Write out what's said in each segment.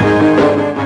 Música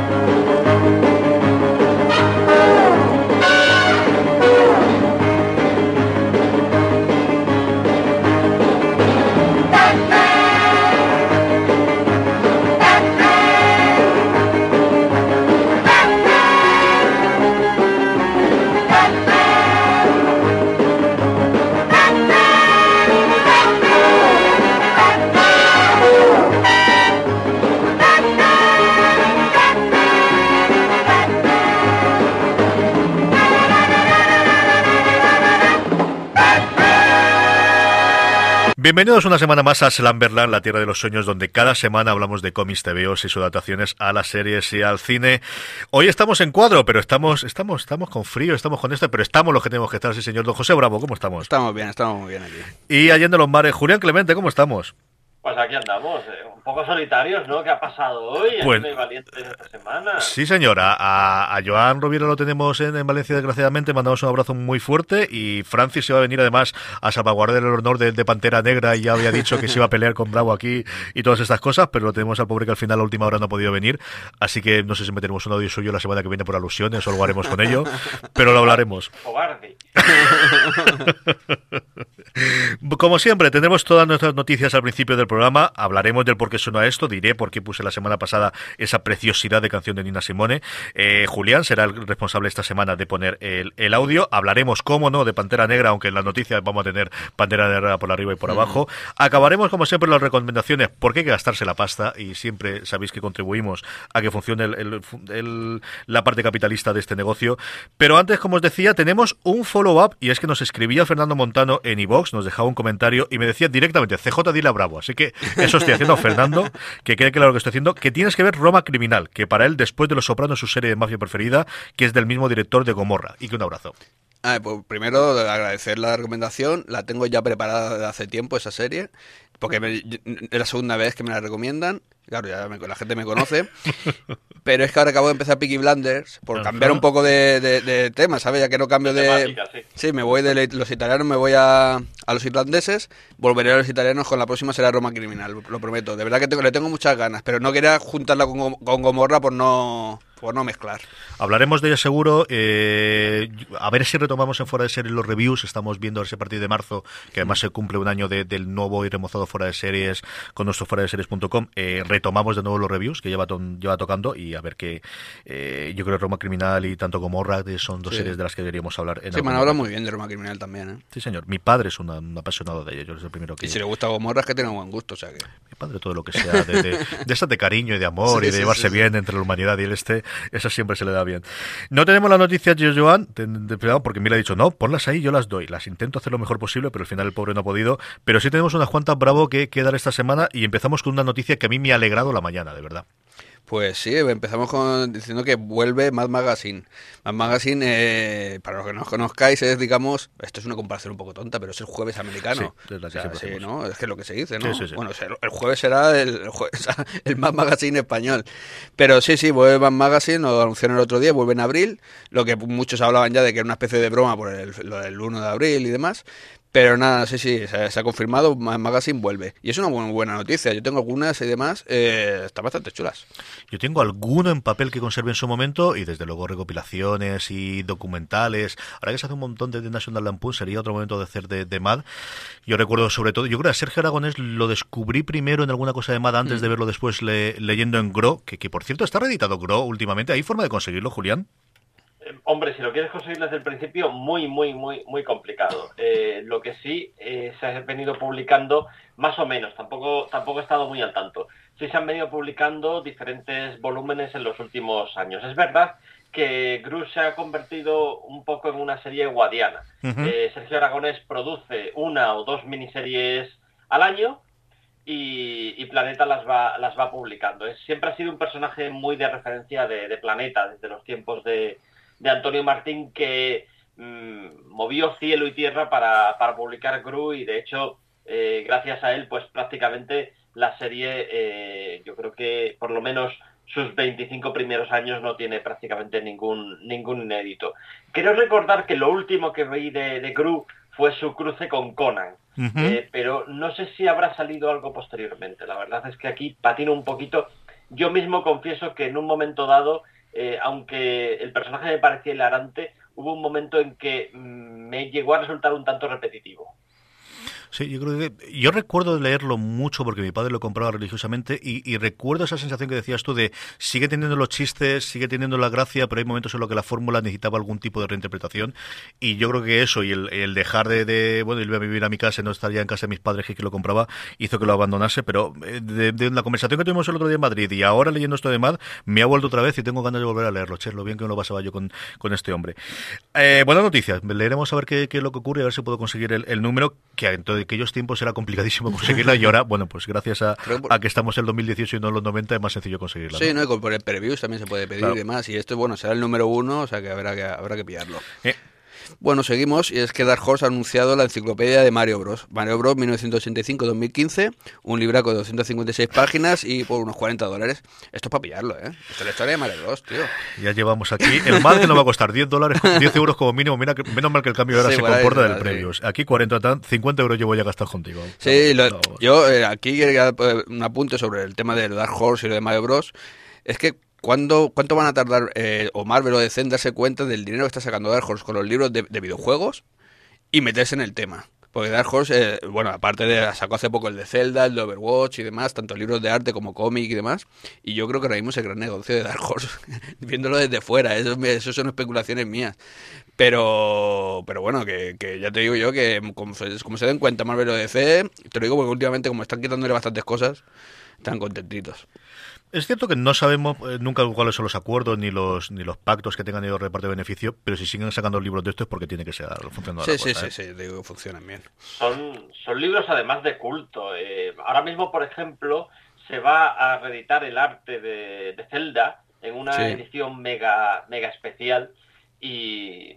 Bienvenidos una semana más a Slamberland, la tierra de los sueños, donde cada semana hablamos de cómics, TVOs y sus adaptaciones a las series y al cine. Hoy estamos en cuadro, pero estamos, estamos, estamos con frío, estamos con esto, pero estamos los que tenemos que estar, sí señor. Don José Bravo, ¿cómo estamos? Estamos bien, estamos muy bien aquí. Y Allende los Mares, Julián Clemente, ¿cómo estamos? Pues aquí andamos, eh, un poco solitarios, ¿no? ¿Qué ha pasado hoy? Pues- esta semana. Sí, señora. A, a Joan Roviera lo tenemos en, en Valencia, desgraciadamente. Mandamos un abrazo muy fuerte. Y Francis se va a venir además a salvaguardar el honor de, de Pantera Negra. Y ya había dicho que se iba a pelear con Bravo aquí y todas estas cosas. Pero lo tenemos al pobre que al final, a última hora, no ha podido venir. Así que no sé si meteremos un audio suyo la semana que viene por alusiones o algo haremos con ello. Pero lo hablaremos. Cobarde. Como siempre, tendremos todas nuestras noticias al principio del programa. Hablaremos del por qué suena esto. Diré por qué puse la semana pasada esa preciosidad de canción de Nina Simone. Eh, Julián será el responsable esta semana de poner el, el audio. Hablaremos, cómo no, de Pantera Negra, aunque en las noticias vamos a tener Pantera Negra por arriba y por abajo. Acabaremos, como siempre, las recomendaciones. Porque hay que gastarse la pasta y siempre sabéis que contribuimos a que funcione el- la parte capitalista de este negocio. Pero antes, como os decía, tenemos un follow-up y es que nos escribía Fernando Montano en iVox, nos dejaba un comentario y me decía directamente, CJ dile a Bravo. Así que eso estoy haciendo, Fernando, que quede claro lo que estoy haciendo, que tienes que ver Roma Criminal, que para él, después de Los Sopranos, es su serie de mafia preferida, que es del mismo director de Gomorra. Y que un abrazo. Ah, pues primero agradecer la recomendación, la tengo ya preparada desde hace tiempo esa serie, porque me- es la segunda vez que me la recomiendan, claro, ya me- la gente me conoce, pero es que ahora acabo de empezar Peaky Blinders, por Ajá. cambiar un poco de, de- de tema, ¿sabes? Ya que no cambio de... Temática, sí. Sí, me voy de los italianos, me voy a, a los irlandeses, volveré a los italianos con la próxima será Roma Criminal, lo prometo. De verdad que tengo- le tengo muchas ganas, pero no quería juntarla con, con Gomorra por no, por no mezclar. Hablaremos de ella seguro. eh, a ver si retomamos en Fuera de Series los reviews. Estamos viendo ese partido de marzo, que además se cumple un año de- del nuevo y remozado Fuera de Series con nuestro fuera de series.com. Eh, retomamos de nuevo los reviews que lleva, ton- lleva tocando y a ver qué. eh, yo creo que Roma Criminal y tanto como Morra son dos Sí. series de las que deberíamos hablar. En Sí, me han hablado muy bien de Roma Criminal también, ¿eh? Sí, señor. Mi padre es una- un apasionado de ella. Yo es el primero que. Y si le gusta Gomorra es que tiene buen gusto, o sea que... Padre, todo lo que sea de, de, de estas de cariño y de amor Sí, y de sí, llevarse sí, bien entre la humanidad y el este, eso siempre se le da bien. No tenemos las noticias de Joan, porque me le ha dicho, no, ponlas ahí, yo las doy. Las intento hacer lo mejor posible, pero al final el pobre no ha podido. Pero sí tenemos unas cuantas bravo que, que dar esta semana y empezamos con una noticia que a mí me ha alegrado la mañana, de verdad. Pues sí, empezamos con, diciendo que vuelve Mad Magazine. Mad Magazine, eh, para los que no os conozcáis, es, digamos, esto es una comparación un poco tonta, pero es el jueves americano. Sí, es la O que sea, sí. ¿no? Es que es lo que se dice, ¿no? Sí, sí, sí. Bueno, o sea, el jueves será el, el Mad Magazine español. Pero sí, sí, vuelve Mad Magazine, lo anunciaron el otro día, vuelve en abril, lo que muchos hablaban ya de que era una especie de broma por el, lo del 1 de abril y demás. Pero nada, sí, sí, se, se ha confirmado, Mad Magazine vuelve. Y es una muy buena noticia. Yo tengo algunas y demás, eh, están bastante chulas. Yo tengo alguno en papel que conserve en su momento y desde luego recopilaciones y documentales. Ahora que se hace un montón de, de National Lampoon, sería otro momento de hacer de, de Mad. Yo recuerdo sobre todo, yo creo que a Sergio Aragonés lo descubrí primero en alguna cosa de Mad antes de verlo después le- leyendo en Gro, que, que por cierto está reeditado Gro últimamente. ¿Hay forma de conseguirlo, Julián? Hombre, si lo quieres conseguir desde el principio, muy, muy, muy, muy complicado. Eh, lo que sí eh, se ha venido publicando, más o menos, tampoco, tampoco he estado muy al tanto. Sí se han venido publicando diferentes volúmenes en los últimos años. Es verdad que Grus se ha convertido un poco en una serie guadiana. Eh, Sergio Aragonés produce una o dos miniseries al año y, Planeta las va, las va publicando. Es, siempre ha sido un personaje muy de referencia de, Planeta, desde los tiempos de, Antonio Martín, que mm, movió cielo y tierra para, publicar Gru y de hecho, eh, gracias a él, pues prácticamente la serie, eh, yo creo que por lo menos sus 25 primeros años no tiene prácticamente ningún, ningún inédito. Quiero recordar que lo último que vi de, de Gru fue su cruce con Conan. Eh, pero no sé si habrá salido algo posteriormente. La verdad es que aquí patino un poquito. Yo mismo confieso que en un momento dado, eh, aunque el personaje me parecía hilarante, hubo un momento en que mm, me llegó a resultar un tanto repetitivo. Sí, yo creo que yo recuerdo leerlo mucho porque mi padre lo compraba religiosamente y, recuerdo esa sensación que decías tú de sigue teniendo los chistes, sigue teniendo la gracia, pero hay momentos en los que la fórmula necesitaba algún tipo de reinterpretación. Y yo creo que eso y el, dejar de, bueno, irme a vivir a mi casa y no estar ya en casa de mis padres que, lo compraba hizo que lo abandonase, pero eh, de, la conversación que tuvimos el otro día en Madrid y ahora leyendo esto de Mad, me ha vuelto otra vez y tengo ganas de volver a leerlo, che, lo bien que me lo pasaba yo con, con este hombre. Eh, buena noticia, leeremos a ver qué, es lo que ocurre, a ver si puedo conseguir el, número que entonces aquellos tiempos era complicadísimo conseguirla y ahora, bueno, pues gracias a, que estamos en el 2018 y no en los 90 es más sencillo conseguirla. Sí, ¿no? y por el previews también se puede pedir y demás. Y esto, bueno, será el número uno, o sea que habrá que, habrá que pillarlo. Eh, bueno, seguimos y es que Dark Horse ha anunciado la enciclopedia de Mario Bros. Mario Bros 1985-2015, un libraco de 256 páginas y por unos 40 dólares. Esto es para pillarlo, ¿eh? Esto es la historia de Mario Bros, tío. Ya llevamos aquí. El mal que nos va a costar 10 dólares, 10 euros como mínimo. Mira, menos mal que el cambio ahora se comporta del previo. Aquí 40, 50 euros yo voy a gastar contigo. Sí, yo eh, aquí eh, un apunte sobre el tema de Dark Horse y lo de Mario Bros. Es que ¿Cuánto, ¿Cuánto van a tardar eh, o Marvel o DC en darse cuenta del dinero que está sacando Dark Horse con los libros de, videojuegos y meterse en el tema? Porque Dark Horse, eh, bueno, aparte de sacó hace poco el de Zelda, el de Overwatch y demás, tanto libros de arte como cómic y demás, y yo creo que ahora mismo es el gran negocio de Dark Horse, viéndolo desde fuera, eso, son especulaciones mías. Pero, pero bueno, que, que, ya te digo yo que como, como se den cuenta Marvel o DC, te lo digo porque últimamente como están quitándole bastantes cosas, están contentitos. Es cierto que no sabemos eh, nunca cuáles son los acuerdos ni los ni los pactos que tengan ellos de reparto de beneficio, pero si siguen sacando libros de esto es porque tiene que ser funcionando. Sí, sí, sí, sí, digo que funcionan bien. Son, son libros además de culto. Eh, ahora mismo, por ejemplo, se va a reeditar el arte de, de Zelda en una edición mega, mega especial y,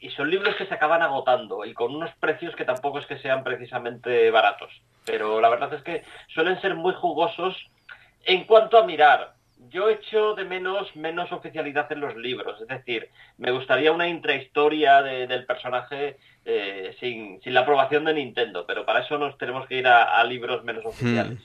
y son libros que se acaban agotando y con unos precios que tampoco es que sean precisamente baratos. Pero la verdad es que suelen ser muy jugosos en cuanto a mirar, yo echo de menos menos oficialidad en los libros, es decir, me gustaría una intrahistoria del personaje eh, sin, la aprobación de Nintendo, pero para eso nos tenemos que ir a, libros menos hmm. oficiales.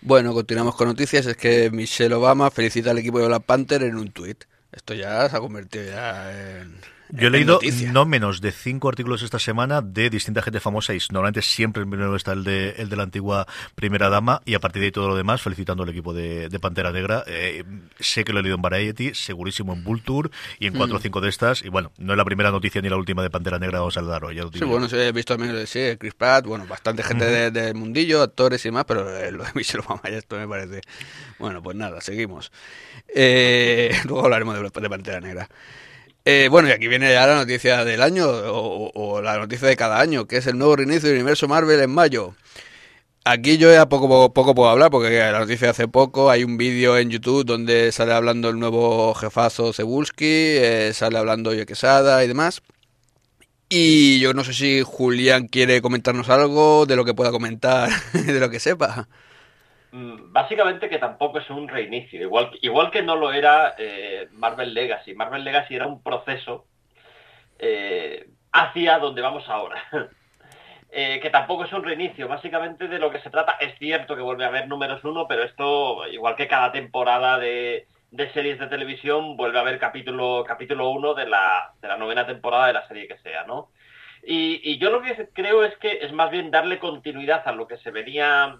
Bueno, continuamos con noticias. Es que Michelle Obama felicita al equipo de Black Panther en un tuit. Esto ya se ha convertido ya en, yo he leído no menos de cinco artículos esta semana de distinta gente famosa y normalmente siempre el primero está el de, el de la antigua primera dama y a partir de ahí todo lo demás felicitando al equipo de, Pantera Negra. Eh, sé que lo he leído en Variety, segurísimo en Vulture y en cuatro o mm. cinco de estas. Y bueno, no es la primera noticia ni la última de Pantera Negra, vamos a dar hoy. Sí, bueno, he visto también sí, Chris Pratt, bueno, bastante gente del mundillo, actores y demás, pero lo de Michelle Obama ya esto me parece. Bueno, pues nada, seguimos. Eh, luego hablaremos de, de Pantera Negra. Eh, bueno, y aquí viene ya la noticia del año, o, la noticia de cada año, que es el nuevo reinicio del universo Marvel en mayo. Aquí yo ya poco, poco, puedo hablar, porque la noticia de hace poco, hay un vídeo en YouTube donde sale hablando el nuevo jefazo Cebulski, eh, sale hablando Quesada y demás. Y yo no sé si Julián quiere comentarnos algo de lo que pueda comentar, de lo que sepa. Mm, básicamente que tampoco es un reinicio, igual, igual que no lo era eh, Marvel Legacy. Marvel Legacy era un proceso eh, hacia donde vamos ahora. Eh, que tampoco es un reinicio, básicamente de lo que se trata. Es cierto que vuelve a haber números uno, pero esto, igual que cada temporada de, series de televisión, vuelve a haber capítulo capítulo uno de la, de la novena temporada de la serie que sea, ¿no? Y, y yo lo que creo es que es más bien darle continuidad a lo que se venía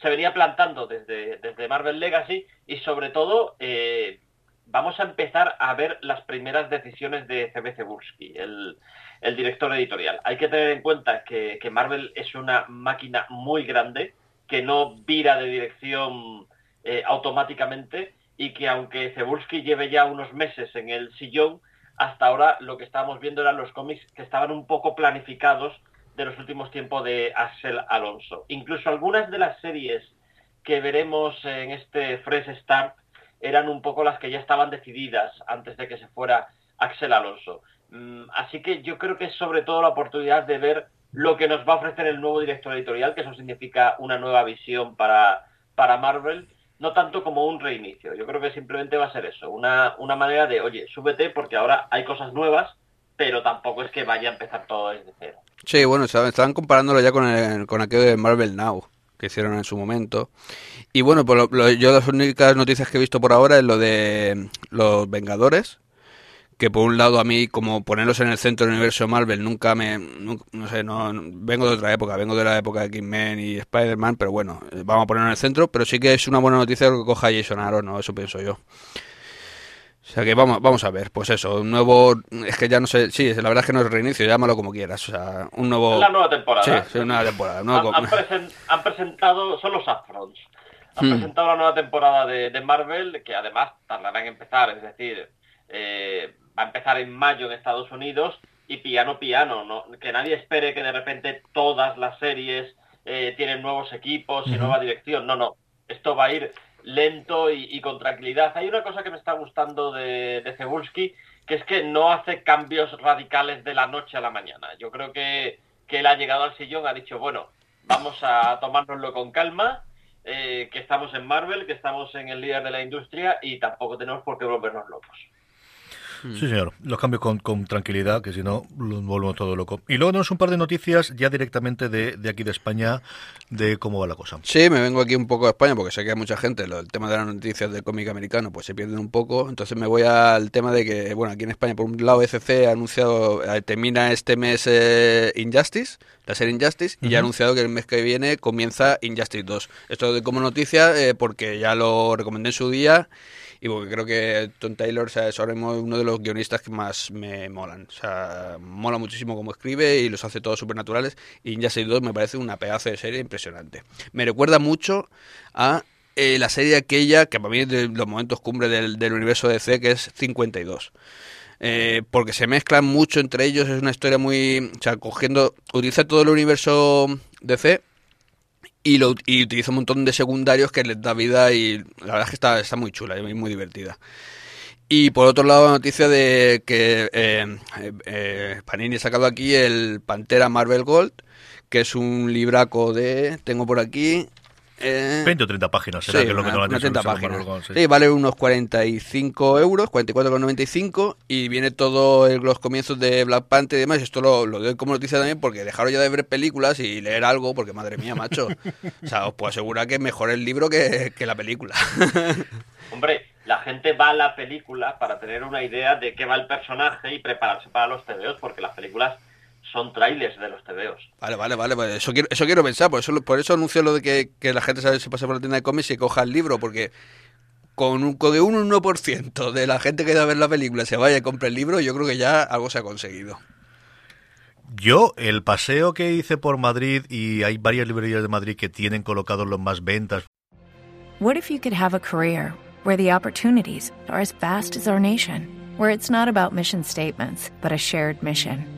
se venía plantando desde, desde Marvel Legacy y sobre todo eh, vamos a empezar a ver las primeras decisiones de CB Cebulski, el, el, director editorial. Hay que tener en cuenta que, Marvel es una máquina muy grande que no vira de dirección eh, automáticamente y que aunque Cebulski lleve ya unos meses en el sillón, hasta ahora lo que estábamos viendo eran los cómics que estaban un poco planificados de los últimos tiempos de Axel Alonso. Incluso algunas de las series que veremos en este Fresh Start eran un poco las que ya estaban decididas antes de que se fuera Axel Alonso. Mm, así que yo creo que es sobre todo la oportunidad de ver lo que nos va a ofrecer el nuevo director editorial, que eso significa una nueva visión para, para Marvel, no tanto como un reinicio. Yo creo que simplemente va a ser eso, una, una manera de, oye, súbete porque ahora hay cosas nuevas, pero tampoco es que vaya a empezar todo desde cero. Sí, bueno, estaban comparándolo ya con, el, con aquello de Marvel Now que hicieron en su momento. Y bueno, pues yo las únicas noticias que he visto por ahora es lo de los Vengadores, que por un lado a mí como ponerlos en el centro del universo Marvel nunca me no sé no vengo de otra época vengo de la época de X-Men y Spider-Man pero bueno vamos a ponerlo en el centro pero sí que es una buena noticia que coja Jason Aaron no eso pienso yo o sea que vamos vamos a ver pues eso un nuevo es que ya no sé sí la verdad es que no es reinicio llámalo como quieras o sea un nuevo la nueva temporada sí, una nueva temporada han, presentado son los Afrons han hmm. presentado la nueva temporada de, de Marvel que además tardará en empezar es decir eh, va a empezar en mayo en Estados Unidos y piano piano, ¿no? que nadie espere que de repente todas las series eh, tienen nuevos equipos y nueva dirección, no, no, esto va a ir lento y, con tranquilidad. Hay una cosa que me está gustando de, de Cebulski, que es que no hace cambios radicales de la noche a la mañana. Yo creo que, que él ha llegado al sillón, ha dicho, bueno, vamos a tomárnoslo con calma, eh, que estamos en Marvel, que estamos en el líder de la industria y tampoco tenemos por qué volvernos locos. Sí, señor. Los cambios con, tranquilidad, que si no, lo volvemos todo loco. Y luego tenemos un par de noticias ya directamente de, de, aquí de España, de cómo va la cosa. Sí, me vengo aquí un poco a España, porque sé que hay mucha gente, el tema de las noticias del cómic americano, pues se pierden un poco. Entonces me voy al tema de que, bueno, aquí en España, por un lado, FC ha anunciado, eh, termina este mes eh, Injustice, la serie Injustice, y ha anunciado que el mes que viene comienza Injustice 2. Esto de como noticia, eh, porque ya lo recomendé en su día y porque creo que Tom Taylor es ahora uno de los guionistas que más me molan. O sea, mola muchísimo cómo escribe y los hace todos supernaturales. Y Injustice 2 me parece una pedazo de serie impresionante. Me recuerda mucho a eh, la serie aquella que para mí es de los momentos cumbre del, del universo DC, que es 52. Eh, porque se mezclan mucho entre ellos, es una historia muy... O sea, cogiendo, utiliza todo el universo DC y, lo, y utiliza un montón de secundarios que les da vida y la verdad es que está, está muy chula y muy divertida. Y por otro lado, la noticia de que eh, eh, Panini ha sacado aquí el Pantera Marvel Gold, que es un libraco de, tengo por aquí, 20 eh, o 30 páginas, será que es lo que unas 30 páginas. sí. vale unos 45 euros, 44,95 y viene todo el, los comienzos de Black Panther y demás. Esto lo, lo doy como noticia también porque dejaron ya de ver películas y leer algo, porque madre mía, macho. o sea, os puedo asegurar que es mejor el libro que, que la película. Hombre, la gente va a la película para tener una idea de qué va el personaje y prepararse para los TVOs, porque las películas son trailers de los TVOs. Vale, vale, vale, Eso, quiero, eso quiero pensar, por eso, por eso anuncio lo de que, la gente se pase por la tienda de cómics y coja el libro, porque con un, con un 1% de la gente que va a ver la película se vaya y compre el libro, yo creo que ya algo se ha conseguido. Yo, el paseo que hice por Madrid, y hay varias librerías de Madrid que tienen colocados los más ventas. What if you could have a career where the opportunities are as vast as our nation, where it's not about mission statements, but a shared mission?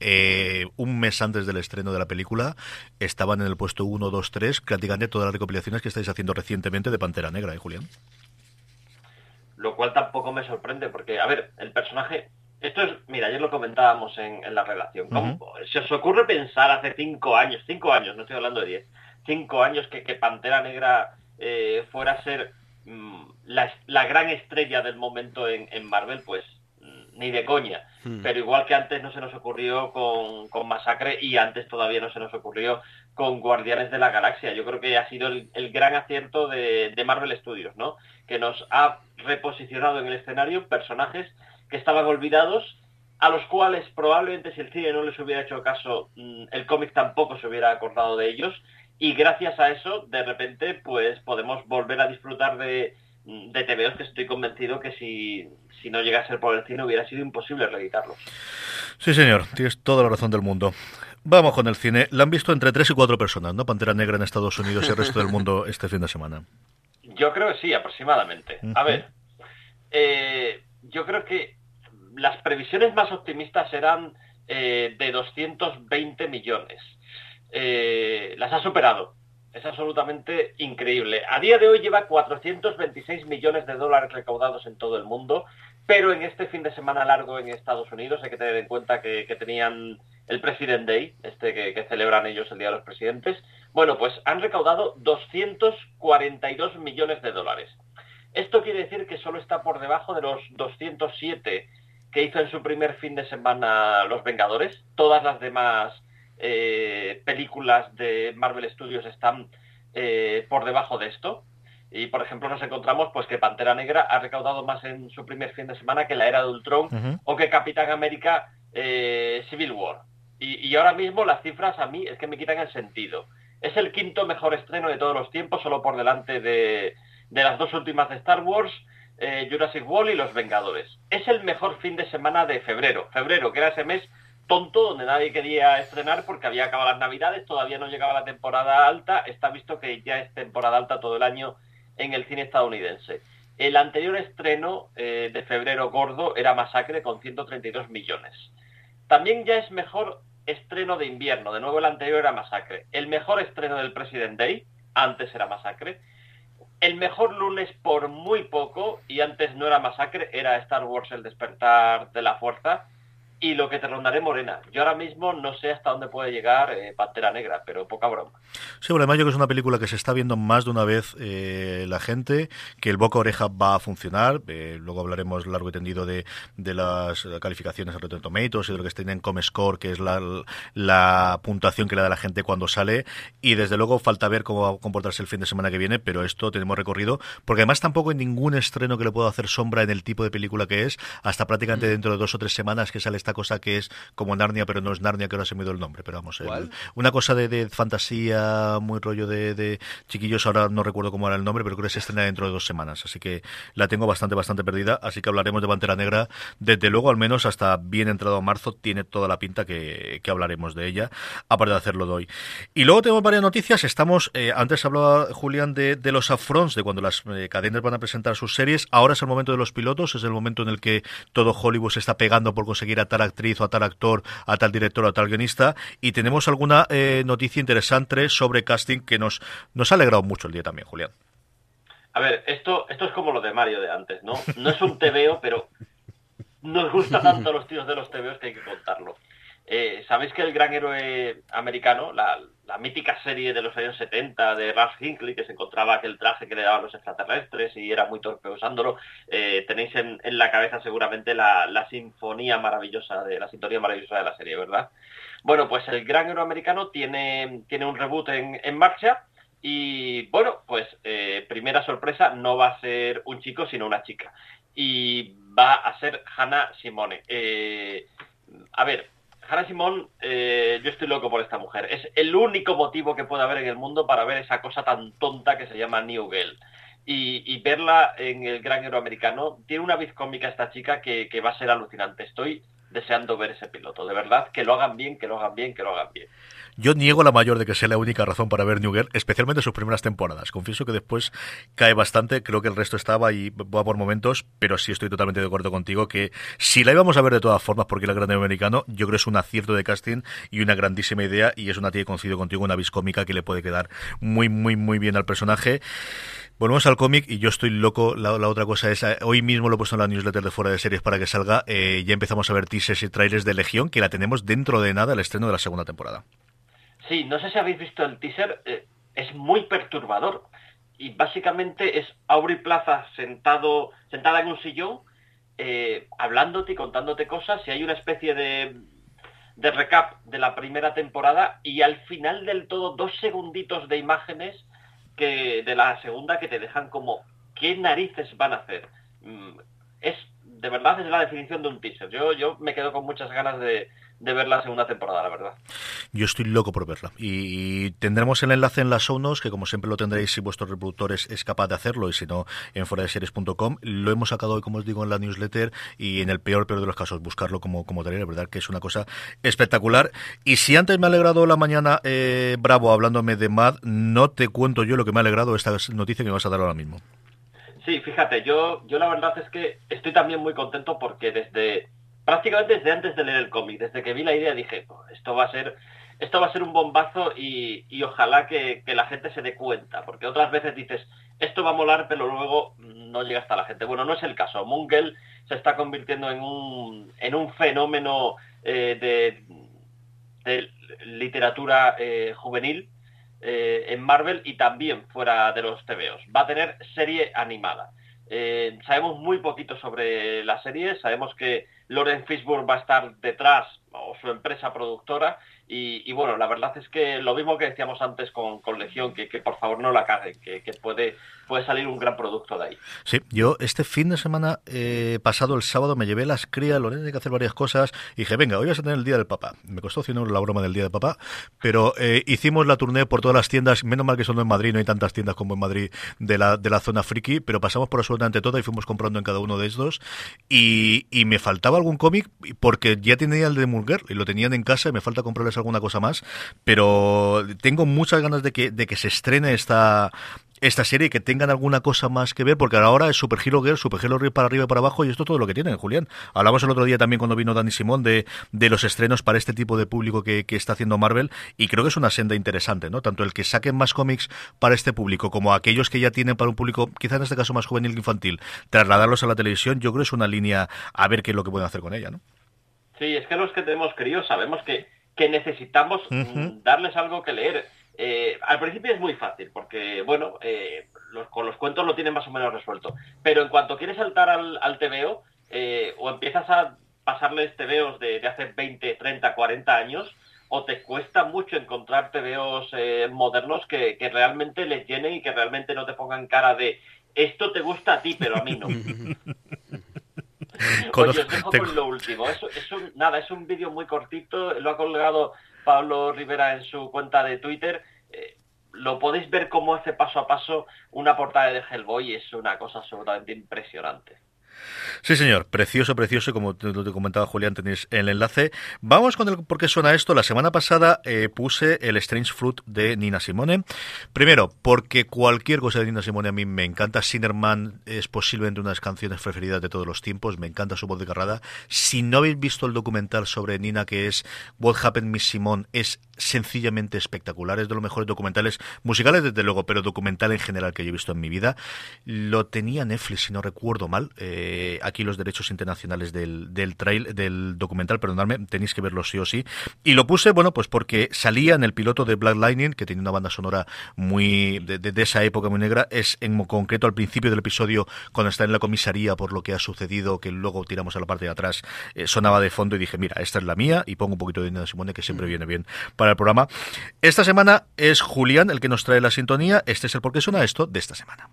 eh, un mes antes del estreno de la película, estaban en el puesto 1, 2, 3, prácticamente todas las recopilaciones que estáis haciendo recientemente de Pantera Negra, ¿eh, Julián? Lo cual tampoco me sorprende, porque, a ver, el personaje esto es, mira, ayer lo comentábamos en, la relación. ¿Se os ocurre pensar hace cinco años, cinco años, no estoy hablando de diez, cinco años que, Pantera Negra eh, fuera a ser mm, la, gran estrella del momento en, en Marvel? Pues ni de coña. Hmm. Pero igual que antes no se nos ocurrió con, con, Masacre y antes todavía no se nos ocurrió con Guardianes de la Galaxia. Yo creo que ha sido el, gran acierto de, de, Marvel Studios, ¿no? Que nos ha reposicionado en el escenario personajes que estaban olvidados, a los cuales probablemente si el cine no les hubiera hecho caso, mm, el cómic tampoco se hubiera acordado de ellos. Y gracias a eso, de repente, pues podemos volver a disfrutar de, de TVOs que estoy convencido que si, si no llega a ser por el cine hubiera sido imposible reeditarlos. Sí, señor, tienes toda la razón del mundo. Vamos con el cine. La han visto entre tres y cuatro personas, ¿no? Pantera Negra en Estados Unidos y el resto del mundo este fin de semana. Yo creo que sí, aproximadamente. A ver, eh, yo creo que las previsiones más optimistas eran eh, de 220 millones. Eh, las ha superado. Es absolutamente increíble. A día de hoy lleva 426 millones de dólares recaudados en todo el mundo, pero en este fin de semana largo en Estados Unidos hay que tener en cuenta que, tenían el President Day, este que, celebran ellos el Día de los Presidentes. Bueno, pues han recaudado 242 millones de dólares. Esto quiere decir que solo está por debajo de los 207 que hizo en su primer fin de semana Los Vengadores. Todas las demás eh, películas de Marvel Studios están eh, por debajo de esto. Y, por ejemplo, nos encontramos pues que Pantera Negra ha recaudado más en su primer fin de semana que la era de Ultron o que Capitán América eh, Civil War. Y, ahora mismo las cifras a mí es que me quitan el sentido. Es el quinto mejor estreno de todos los tiempos, solo por delante de, de las dos últimas de Star Wars, Jurassic World y Los Vengadores. Es el mejor fin de semana de febrero. Febrero, que era ese mes tonto donde nadie quería estrenar porque había acabado las navidades, todavía no llegaba la temporada alta, está visto que ya es temporada alta todo el año en el cine estadounidense. El anterior estreno eh, de febrero gordo era Masacre con 132 millones. También ya es mejor estreno de invierno, de nuevo el anterior era Masacre. El mejor estreno del President Day, antes era Masacre. El mejor lunes por muy poco, y antes no era Masacre, era Star Wars El despertar de la fuerza, y lo que te rondaré morena. Yo ahora mismo no sé hasta dónde puede llegar eh, Pantera Negra, pero poca broma. Sí, bueno, además yo que es una película que se está viendo más de una vez eh, la gente, que el boca oreja va a funcionar. Eh, luego hablaremos largo y tendido de, de las calificaciones de Rotten Tomatoes y de lo que está en Comescore, que es la, la puntuación que le da la gente cuando sale. Y desde luego falta ver cómo va a comportarse el fin de semana que viene, pero esto tenemos recorrido, porque además tampoco hay ningún estreno que le pueda hacer sombra en el tipo de película que es, hasta prácticamente mm. dentro de dos o tres semanas que sale esta cosa que es como Narnia, pero no es Narnia, que ahora se me dio el nombre, pero vamos, una cosa de, fantasía, muy rollo de, chiquillos, ahora no recuerdo cómo era el nombre, pero creo que se estrena dentro de dos semanas, así que la tengo bastante, bastante perdida, así que hablaremos de Pantera Negra, desde luego, al menos hasta bien entrado marzo, tiene toda la pinta que, hablaremos de ella, aparte de hacerlo de hoy. Y luego tenemos varias noticias, estamos, eh, antes hablaba Julián de, los upfronts, de cuando las eh, cadenas van a presentar sus series, ahora es el momento de los pilotos, es el momento en el que todo Hollywood se está pegando por conseguir atar actriz o a tal actor, a tal director o a tal guionista. Y tenemos alguna eh, noticia interesante sobre casting que nos, nos ha alegrado mucho el día también, Julián. A ver, esto, esto es como lo de Mario de antes, ¿no? No es un TVO, pero nos gusta tanto los tíos de los TVOs que hay que contarlo. Eh, Sabéis que el gran héroe americano, la, la mítica serie de los años 70 de Ralph Hinckley, que se encontraba aquel traje que le daban los extraterrestres y era muy torpe usándolo, eh, tenéis en, la cabeza seguramente la, sinfonía maravillosa de la sintonía maravillosa de la serie, ¿verdad? Bueno, pues el gran americano tiene, tiene un reboot en, marcha y bueno, pues eh, primera sorpresa, no va a ser un chico sino una chica y va a ser Hannah Simone. Eh, a ver, Hannah Simón, eh, yo estoy loco por esta mujer. Es el único motivo que puede haber en el mundo para ver esa cosa tan tonta que se llama New Girl. Y, verla en el gran héroe americano, tiene una vid cómica esta chica que va a ser alucinante. Estoy deseando ver ese piloto. De verdad, que lo hagan bien, que lo hagan bien, que lo hagan bien. Yo niego la mayor de que sea la única razón para ver New Girl, especialmente sus primeras temporadas. Confieso que después cae bastante, creo que el resto estaba y va por momentos, pero sí estoy totalmente de acuerdo contigo que si la íbamos a ver de todas formas porque era el gran americano, yo creo que es un acierto de casting y una grandísima idea y es una tía que coincido contigo, una vis cómica que le puede quedar muy, muy, muy bien al personaje. Volvemos al cómic y yo estoy loco. La, otra cosa es, eh, hoy mismo lo he puesto en la newsletter de fuera de series para que salga. Eh, ya empezamos a ver teasers y trailers de Legión, que la tenemos dentro de nada el estreno de la segunda temporada. Sí, no sé si habéis visto el teaser, eh, es muy perturbador. Y básicamente es Aubrey Plaza sentado, sentada en un sillón, hablándote y contándote cosas, y hay una especie de, de recap de la primera temporada, y al final del todo, dos segunditos de imágenes que de la segunda que te dejan como qué narices van a hacer. Mm, es de verdad es la definición de un teaser. Yo, yo me quedo con muchas ganas de, de ver la segunda temporada, la verdad. Yo estoy loco por verla. Y, tendremos el enlace en las show que como siempre lo tendréis si vuestro reproductor es, capaz de hacerlo, y si no, en series.com. Lo hemos sacado hoy, como os digo, en la newsletter, y en el peor, peor de los casos, buscarlo como, como la verdad que es una cosa espectacular. Y si antes me ha alegrado la mañana, eh, Bravo, hablándome de Mad, no te cuento yo lo que me ha alegrado esta noticia que me vas a dar ahora mismo. Sí, fíjate, yo, yo la verdad es que estoy también muy contento porque desde prácticamente desde antes de leer el cómic, desde que vi la idea dije, esto va a ser esto va a ser un bombazo y, ojalá que, la gente se dé cuenta, porque otras veces dices, esto va a molar, pero luego no llega hasta la gente. Bueno, no es el caso. Mungel se está convirtiendo en un, en un fenómeno eh, de, literatura eh, juvenil eh, en Marvel y también fuera de los TVOs. Va a tener serie animada. Sabemos muy poquito sobre la serie, sabemos que Loren Fishburne va a estar detrás, o su empresa productora, y, bueno, la verdad es que lo mismo que decíamos antes con, Legión, que, por favor no la caguen, que, puede, puede salir un gran producto de ahí. Sí, yo este fin de semana eh, pasado, el sábado, me llevé las crías, Loren hay que hacer varias cosas, y dije, venga, hoy vas a tener el Día del Papá. Me costó 100 euros la broma del Día del Papá, pero eh, hicimos la tournée por todas las tiendas, menos mal que son en Madrid, no hay tantas tiendas como en Madrid de la, de la zona friki, pero pasamos por absolutamente todas y fuimos comprando en cada uno de estos, y, y me faltaba algún cómic, porque ya tenía el de Mulger, y lo tenían en casa, y me falta comprarles alguna cosa más, pero tengo muchas ganas de que, de que se estrene esta, esta serie y que tengan alguna cosa más que ver, porque ahora es Super Hero Girl, Super Hero Girl para arriba y para abajo, y esto es todo lo que tienen, Julián. Hablamos el otro día también cuando vino Dani Simón de, de los estrenos para este tipo de público que, que, está haciendo Marvel, y creo que es una senda interesante, ¿no? Tanto el que saquen más cómics para este público, como aquellos que ya tienen para un público, quizá en este caso más juvenil que infantil, trasladarlos a la televisión, yo creo que es una línea a ver qué es lo que pueden hacer con ella, ¿no? Sí, es que los que tenemos queridos sabemos que que necesitamos mm, darles algo que leer. Eh, al principio es muy fácil, porque, bueno, eh, con los cuentos lo tienen más o menos resuelto. Pero en cuanto quieres saltar al, al TVO, eh, o empiezas a pasarles TVOs de, de, hace 20, 30, 40 años, o te cuesta mucho encontrar TVOs modernos que, que realmente les llenen y que realmente no te pongan cara de esto te gusta a ti, pero a mí no. Oye, os dejo con lo último. Es, un, nada, es un vídeo muy cortito, lo ha colgado Pablo Rivera en su cuenta de Twitter. Eh, lo podéis ver cómo hace paso a paso una portada de Hellboy, es una cosa absolutamente impresionante. Sí, señor, precioso, precioso, como te, comentaba Julián, tenéis el enlace. Vamos con el por qué suena esto. La semana pasada eh, puse el Strange Fruit de Nina Simone. Primero, porque cualquier cosa de Nina Simone a mí me encanta. Sinnerman es posiblemente una de las canciones preferidas de todos los tiempos. Me encanta su voz de carrada. Si no habéis visto el documental sobre Nina, que es What Happened Miss Simone, es sencillamente espectacular. Es de los mejores documentales musicales, desde luego, pero documental en general que yo he visto en mi vida. Lo tenía Netflix, si no recuerdo mal. Eh, aquí los derechos internacionales del, del trail, del documental, perdonadme, tenéis que verlo sí o sí. Y lo puse, bueno, pues porque salía en el piloto de Black Lightning, que tiene una banda sonora muy de, de, esa época muy negra, es en concreto al principio del episodio, cuando está en la comisaría por lo que ha sucedido, que luego tiramos a la parte de atrás, eh, sonaba de fondo y dije, mira, esta es la mía, y pongo un poquito de Nina Simone, que siempre viene bien para programa. Esta semana es Julián el que nos trae la sintonía. Este es el por qué suena esto de esta semana.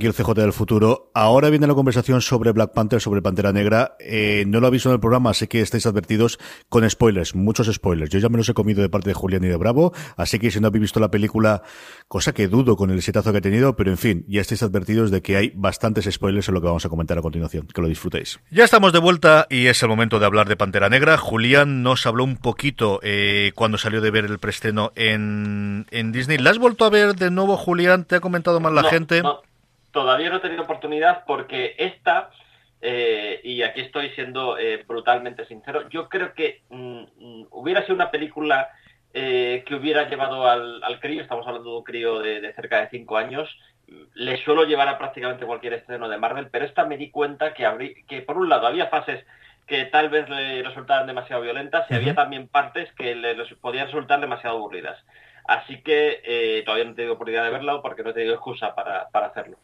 Aquí el CJ del futuro. Ahora viene la conversación sobre Black Panther, sobre Pantera Negra. Eh, no lo aviso en el programa, así que estáis advertidos con spoilers, muchos spoilers. Yo ya me los he comido de parte de Julián y de Bravo, así que si no habéis visto la película, cosa que dudo con el setazo que ha tenido, pero en fin, ya estáis advertidos de que hay bastantes spoilers en lo que vamos a comentar a continuación. Que lo disfrutéis. Ya estamos de vuelta y es el momento de hablar de Pantera Negra. Julián nos habló un poquito eh, cuando salió de ver el preestreno en, en Disney. ¿La has vuelto a ver de nuevo, Julián? ¿Te ha comentado más la gente? Todavía no he tenido oportunidad porque esta, eh, y aquí estoy siendo eh, brutalmente sincero, yo creo que mm, mm, hubiera sido una película eh, que hubiera llevado al, crío, estamos hablando de un crío de, cerca de cinco años, le suelo llevar a prácticamente cualquier estreno de Marvel, pero esta me di cuenta que, que por un lado había fases que tal vez le resultaran demasiado violentas y había también partes que le podían resultar demasiado aburridas. Así que eh, todavía no he tenido oportunidad de verlo porque no he tenido excusa para, hacerlo.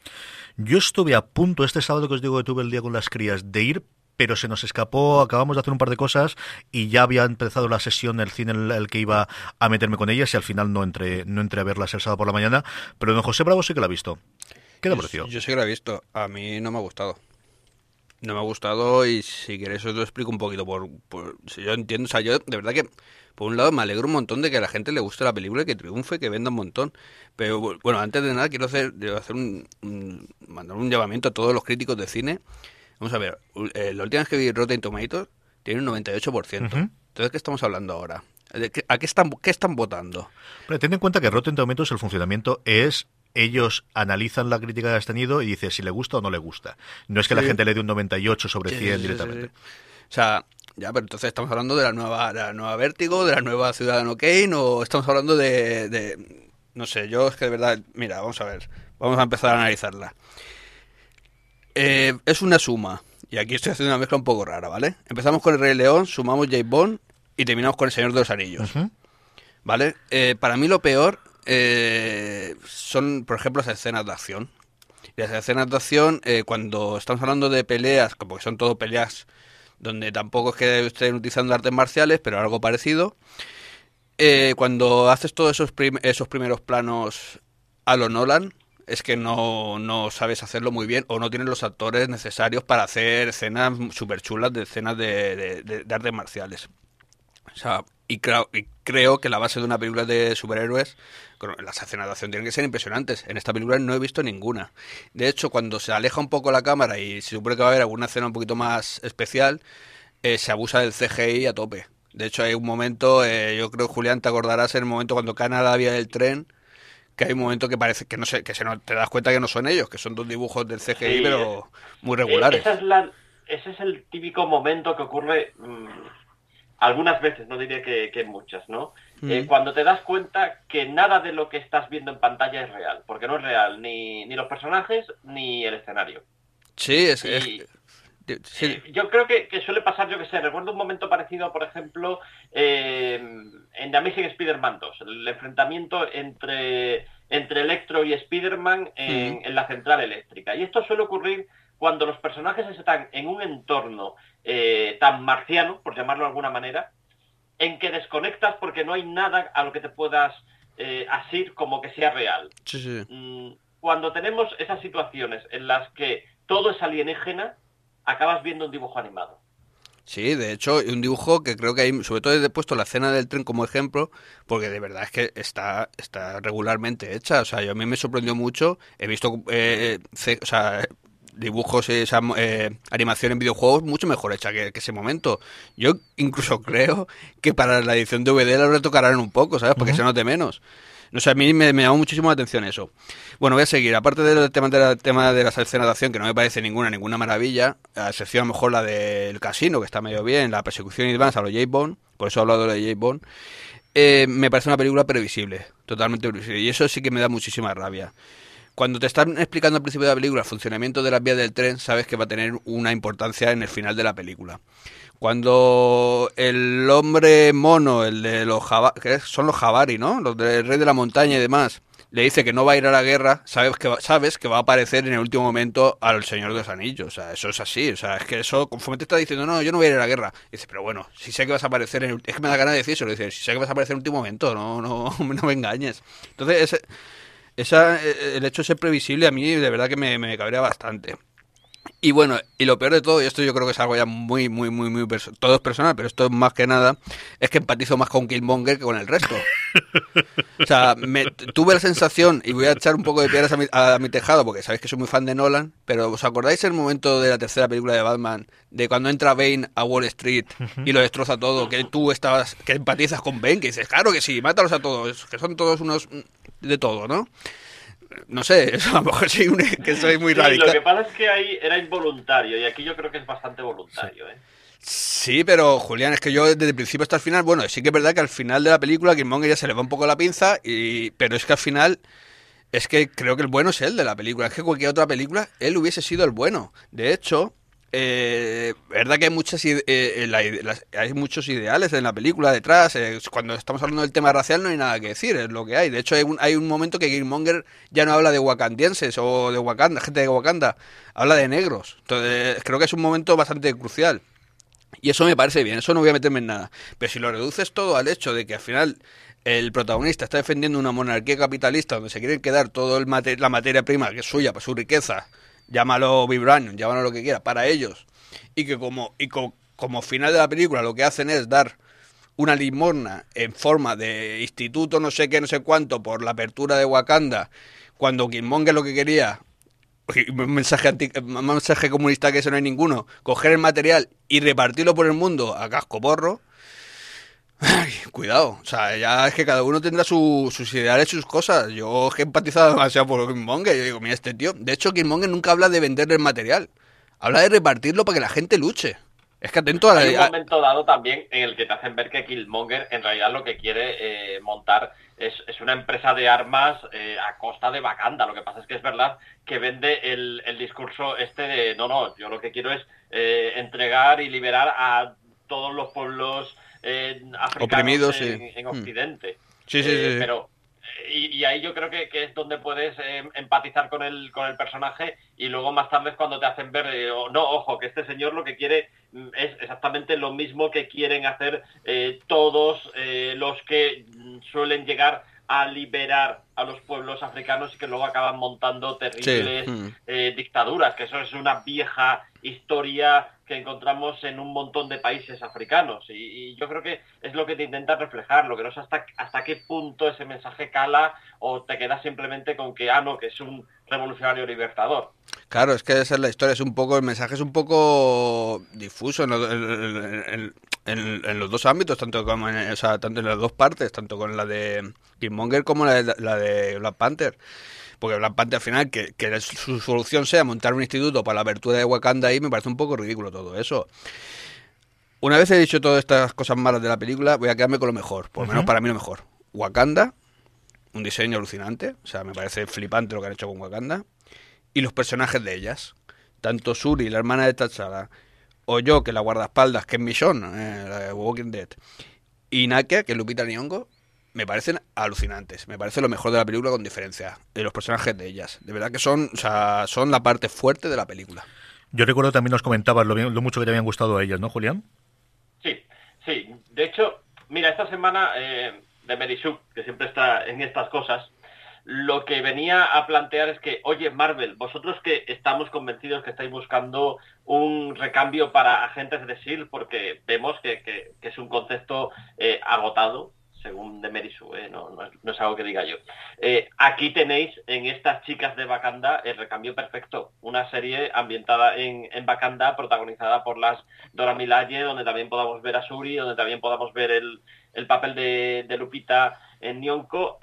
Yo estuve a punto este sábado que os digo que tuve el día con las crías de ir, pero se nos escapó, acabamos de hacer un par de cosas y ya había empezado la sesión del cine en el que iba a meterme con ellas y al final no entré, no entré a verlas el sábado por la mañana, pero don José Bravo sí que la ha visto. ¿Qué te pareció? Yo sí que la he visto, a mí no me ha gustado. No me ha gustado y si queréis os lo explico un poquito por, por si yo entiendo, o sea, yo de verdad que por un lado me alegro un montón de que a la gente le guste la película y que triunfe, que venda un montón. Pero bueno, antes de nada quiero hacer, hacer un, mandar un llamamiento a todos los críticos de cine. Vamos a ver, eh, la última vez que vi Rotten Tomatoes tiene un 98%. Entonces, ¿qué estamos hablando ahora? ¿A qué están, qué están votando? Pero ten en cuenta que Rotten Tomatoes el funcionamiento es ellos analizan la crítica que has tenido y dicen si le gusta o no le gusta. No es que la gente le dé un 98 sobre 100 directamente. o sea, ya, pero entonces estamos hablando de la nueva, la nueva Vértigo, de la nueva Ciudadano Kane, o estamos hablando de, no sé, yo es que de verdad, mira, vamos a ver, vamos a empezar a analizarla. Eh, es una suma, y aquí estoy haciendo una mezcla un poco rara, ¿vale? Empezamos con el Rey León, sumamos James Bond y terminamos con el Señor de los Anillos, ¿vale? Eh, para mí lo peor eh, son, por ejemplo, las escenas de acción. Y las escenas de acción, cuando estamos hablando de peleas, como que son todo peleas donde tampoco es que estén utilizando artes marciales, pero algo parecido. Eh, cuando haces todos esos, esos primeros planos a lo Nolan, es que no, no, sabes hacerlo muy bien o no tienes los actores necesarios para hacer escenas súper chulas de escenas de, de, artes marciales. O sea, y creo, y creo que la base de una película de superhéroes, las escenas de acción tienen que ser impresionantes. En esta película no he visto ninguna. De hecho, cuando se aleja un poco la cámara y se supone que va a haber alguna escena un poquito más especial, eh, se abusa del CGI a tope. De hecho, hay un momento, eh, yo creo, Julián, te acordarás en el momento cuando caen a la vía del tren, que hay un momento que parece que no sé, que se no, te das cuenta que no son ellos, que son dos dibujos del CGI, pero muy regulares. ese es el típico momento que ocurre mm, algunas veces, no diría que, muchas, ¿no? Eh, mm. cuando te das cuenta que nada de lo que estás viendo en pantalla es real, porque no es real ni, ni los personajes ni el escenario. Sí, es, eh, yo creo que, suele pasar, yo que sé, recuerdo un momento parecido, por ejemplo, eh, en The Amazing Spider-Man 2, el enfrentamiento entre, entre Electro y Spider-Man en, mm. en la central eléctrica. Y esto suele ocurrir cuando los personajes están en un entorno eh, tan marciano, por llamarlo de alguna manera, en que desconectas porque no hay nada a lo que te puedas eh, asir como que sea real. Mm, cuando tenemos esas situaciones en las que todo es alienígena, acabas viendo un dibujo animado. Sí, de hecho, un dibujo que creo que hay, sobre todo he puesto la escena del tren como ejemplo, porque de verdad es que está, está regularmente hecha. O sea, yo a mí me sorprendió mucho. He visto eh, o sea, dibujos, esa eh, animación en videojuegos mucho mejor hecha que, ese momento. Yo incluso creo que para la edición de DVD la retocarán un poco, ¿sabes? Porque se note menos. No sé, a mí me, llamó muchísimo la atención eso. Bueno, voy a seguir. Aparte del tema de, la, tema de las escenas de acción, que no me parece ninguna, ninguna maravilla, a excepción a lo mejor la del casino, que está medio bien, la persecución y demás, a lo J. Bond, por eso he hablado de J. Bond, eh, me parece una película previsible, totalmente previsible. Y eso sí que me da muchísima rabia. Cuando te están explicando al principio de la película el funcionamiento de las vías del tren, sabes que va a tener una importancia en el final de la película. Cuando el hombre mono, el de los que son los Javari, ¿no? Los del rey de la montaña y demás, le dice que no va a ir a la guerra, sabes que, va, sabes que va a aparecer en el último momento al Señor de los Anillos. O sea, eso es así. O sea, es que eso, conforme te está diciendo, no, yo no voy a ir a la guerra. dice, pero bueno, si sé que vas a aparecer en el, Es que me da ganas de decir eso. Le dice, si sé que vas a aparecer en el último momento, no, no, no me engañes. Entonces, ese, Esa, eh, el hecho de ser previsible a mí de verdad que me, me cabrea bastante. Y bueno, y lo peor de todo, y esto yo creo que es algo ya muy, muy, muy, muy personal, todo es personal, pero esto es más que nada, es que empatizo más con Killmonger que con el resto. O sea, me, tuve la sensación, y voy a echar un poco de piedras a mi, a mi tejado, porque sabéis que soy muy fan de Nolan, pero ¿os acordáis el momento de la tercera película de Batman, de cuando entra Bane a Wall Street y lo destroza todo, que tú estabas, que empatizas con Bane, que dices, claro que sí, mátalos a todos, que son todos unos de todo, ¿no? no sé, a lo mejor soy, un, que soy muy Sí, radical. lo que pasa es que ahí era involuntario y aquí yo creo que es bastante voluntario. ¿eh? Sí, pero Julián, es que yo desde el principio hasta el final, bueno, sí que es verdad que al final de la película Killmonger ya se le va un poco la pinza, y, pero es que al final es que creo que el bueno es él de la película. Es que cualquier otra película, él hubiese sido el bueno. De hecho, eh, verdad que hay muchas ide- eh, la hay muchos ideales en la película detrás. eh, cuando estamos hablando del tema racial no hay nada que decir, es lo que hay. De hecho, hay un, hay un momento que Killmonger ya no habla de wakandienses o de Wakanda, gente de Wakanda, habla de negros. Entonces, creo que es un momento bastante crucial. Y eso me parece bien, eso no voy a meterme en nada. Pero si lo reduces todo al hecho de que al final el protagonista está defendiendo una monarquía capitalista donde se quieren quedar toda la materia prima que es suya, para su riqueza, llámalo vibranium, llámalo lo que quiera, para ellos, y que como, y co- como final de la película lo que hacen es dar una limosna en forma de instituto no sé qué, no sé cuánto, por la apertura de Wakanda, cuando Killmonger lo que quería un mensaje, anti- un mensaje comunista que eso no hay ninguno, coger el material y repartirlo por el mundo a casco porro, ay, cuidado, o sea, ya es que cada uno tendrá su- sus ideales y sus cosas. Yo es que he empatizado demasiado por Killmonger, yo digo, mira este tío, de hecho Killmonger nunca habla de vender el material, habla de repartirlo para que la gente luche. Es que atento a la... Hay un momento dado también en el que te hacen ver que Killmonger en realidad lo que quiere eh, montar es, es una empresa de armas eh, a costa de Wakanda. Lo que pasa es que es verdad que vende el, el discurso este de no, no, yo lo que quiero es eh, entregar y liberar a todos los pueblos eh, africanos Oprimidos, en, sí. en Mm. Occidente. Sí, sí, Eh, sí. Pero y, y ahí yo creo que, que es donde puedes eh, empatizar con el, con el personaje y luego más tarde es cuando te hacen ver, eh, o- no, ojo, que este señor lo que quiere mm, es exactamente lo mismo que quieren hacer eh, todos eh, los que mm, suelen llegar a liberar a los pueblos africanos y que luego acaban montando terribles mm. eh, dictaduras, que eso es una vieja historia que encontramos en un montón de países africanos. Y, y yo creo que es lo que te intenta reflejar, lo que no sé hasta, hasta qué punto ese mensaje cala o te quedas simplemente con que, ah, no, que es un revolucionario libertador. Claro, es que esa es la historia, es un poco, el mensaje es un poco difuso en, lo- en- en- en- en los dos ámbitos, tanto como en, o sea, tanto en las dos partes, tanto con la de Killmonger como la de, la de Black Panther. Porque Black Panther al final, que, que su solución sea montar un instituto para la apertura de Wakanda ahí, me parece un poco ridículo todo eso. Una vez he dicho todas estas cosas malas de la película, voy a quedarme con lo mejor, por lo menos para mí lo mejor. Wakanda, un diseño alucinante, o sea, me parece flipante lo que han hecho con Wakanda y los personajes de ellas. Tanto Suri, la hermana de T'Challa, o yo, que la guardaespaldas, que es Michonne, eh, la de Walking Dead, y Nakia, que es Lupita Nyong'o, me parecen alucinantes. Me parece lo mejor de la película con diferencia. De los personajes de ellas. De verdad que son, o sea, son la parte fuerte de la película. Yo recuerdo también nos comentabas lo, bien- lo mucho que te habían gustado a ellas, ¿no, Julián? Sí, sí. De hecho, mira, esta semana eh, de Merisuk, que siempre está en estas cosas, lo que venía a plantear es que, oye, Marvel, vosotros que estamos convencidos que estáis buscando un recambio para agentes de SEAL, porque vemos que, es un concepto eh, agotado, según de Merisu, ¿eh? no, es, algo que diga yo. Eh, aquí tenéis en estas chicas de Wakanda el recambio perfecto, una serie ambientada en, en Wakanda, protagonizada por las Dora Milaje, donde también podamos ver a Suri, donde también podamos ver el, el papel de, de Lupita en Nyonko.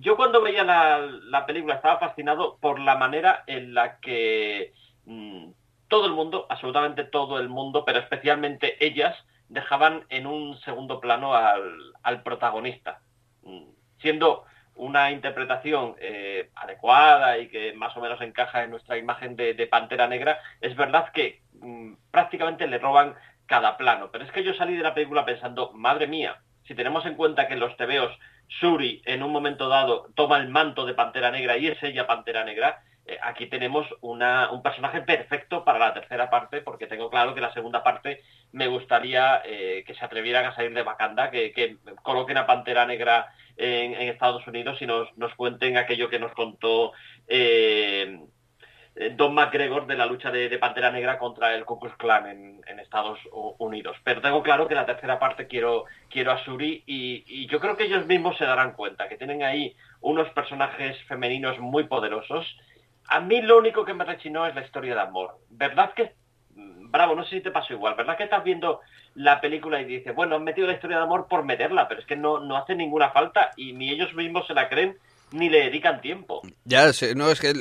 Yo cuando veía la, la película estaba fascinado por la manera en la que mm, todo el mundo, absolutamente todo el mundo, pero especialmente ellas, dejaban en un segundo plano al, al protagonista. Mm, Siendo una interpretación eh, adecuada y que más o menos encaja en nuestra imagen de, Pantera Negra, es verdad que mm, prácticamente le roban cada plano. Pero es que yo salí de la película pensando, madre mía, si tenemos en cuenta que los tebeos Shuri en un momento dado toma el manto de Pantera Negra y es ella Pantera Negra, eh, aquí tenemos un personaje perfecto para la tercera parte, porque tengo claro que la segunda parte me gustaría eh, que se atrevieran a salir de Wakanda, que, que coloquen a Pantera Negra en, Estados Unidos y nos, nos, cuenten aquello que nos contó eh, Don McGregor de la lucha de, Pantera Negra contra el Ku Klux Klan en, Estados Unidos. Pero tengo claro que la tercera parte quiero, quiero a Suri y, yo creo que ellos mismos se darán cuenta que tienen ahí unos personajes femeninos muy poderosos. A mí lo único que me rechinó es la historia de amor. ¿Verdad que bravo, no sé si te pasó igual, ¿verdad que estás viendo la película y dices, bueno, han metido la historia de amor por meterla, pero es que no, no hace ninguna falta y ni ellos mismos se la creen ni le dedican tiempo. Ya, no, es que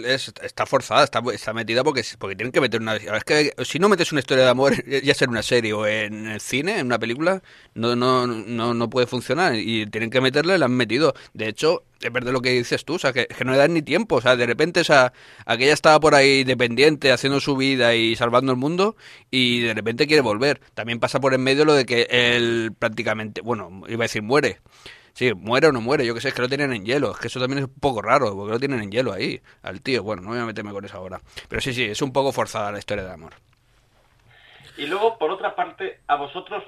está forzada, está, está metida porque, porque tienen que meter una... Es que si no metes una historia de amor, ya sea en una serie o en el cine, en una película, no, no, no, no puede funcionar y tienen que meterle, la han metido. De hecho, es verdad lo que dices tú, o sea, que, no le dan ni tiempo, o sea, de repente o sea, aquella estaba por ahí dependiente, haciendo su vida y salvando el mundo, y de repente quiere volver. También pasa por en medio lo de que él prácticamente, bueno, iba a decir muere. Sí, muere o no muere, yo que sé, es que lo tienen en hielo. Es que eso también es un poco raro, porque lo tienen en hielo ahí, al tío. Bueno, no voy a meterme con eso ahora. Pero sí, sí, es un poco forzada la historia de amor. Y luego, por otra parte, a vosotros,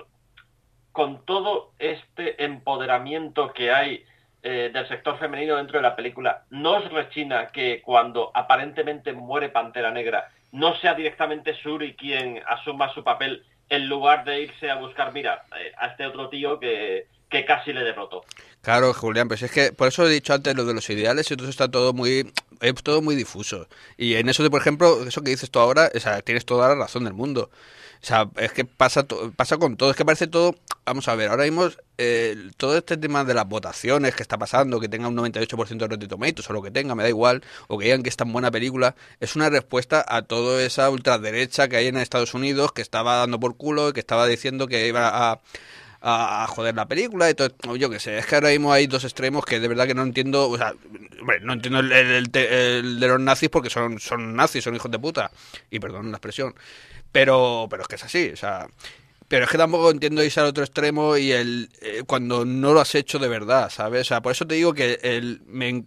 con todo este empoderamiento que hay eh, del sector femenino dentro de la película, ¿no os rechina que cuando aparentemente muere Pantera Negra, no sea directamente Suri quien asuma su papel en lugar de irse a buscar, mira, eh, a este otro tío que, que casi le derrotó. Claro, Julián, pues es que por eso he dicho antes lo de los ideales, entonces está todo muy es todo muy difuso. Y en eso de, por ejemplo, eso que dices tú ahora, o sea, tienes toda la razón del mundo. O sea, es que pasa pasa con todo, es que parece todo, vamos a ver, ahora mismo eh, todo este tema de las votaciones que está pasando, que tenga un 98% de Rotten o lo que tenga, me da igual, o que digan que es tan buena película, es una respuesta a toda esa ultraderecha que hay en Estados Unidos, que estaba dando por culo, y que estaba diciendo que iba a a, joder la película y todo. Yo que sé, es que ahora mismo hay dos extremos que de verdad que no entiendo. O sea, no entiendo el, de los nazis porque son, son nazis, son hijos de puta. Y perdón la expresión. Pero, pero es que es así, o sea. Pero es que tampoco entiendo irse al otro extremo y el eh, cuando no lo has hecho de verdad, ¿sabes? O sea, por eso te digo que el, me,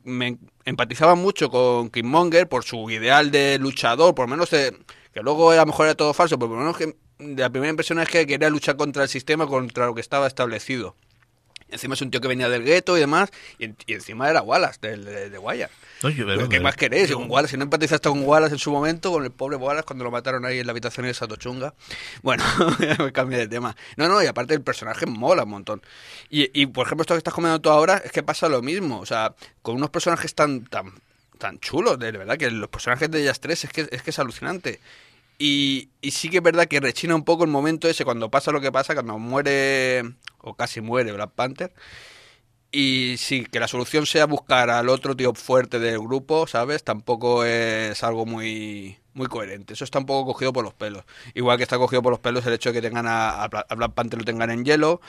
empatizaba mucho con Monger por su ideal de luchador, por lo menos que luego a lo mejor era todo falso, pero por lo menos que la primera impresión es que quería luchar contra el sistema, contra lo que estaba establecido. Encima es un tío que venía del gueto y demás, y, encima era Wallace, de, de, de ¿Qué más querés? Un Wallace, si no empatizaste con Wallace en su momento, con el pobre Wallace cuando lo mataron ahí en la habitación de Satochunga. Bueno, me cambié de tema. No, no, y aparte el personaje mola un montón. Y, y por ejemplo, esto que estás comentando tú ahora es que pasa lo mismo. O sea, con unos personajes tan, tan, tan chulos, de verdad, que los personajes de ellas tres es que es, que es alucinante. Y, sí que es verdad que rechina un poco el momento ese cuando pasa lo que pasa, cuando muere o casi muere Black Panther. Y sí, que la solución sea buscar al otro tío fuerte del grupo, ¿sabes? Tampoco es algo muy, muy coherente. Eso está un poco cogido por los pelos. Igual que está cogido por los pelos el hecho de que tengan a, Black Panther lo tengan en hielo.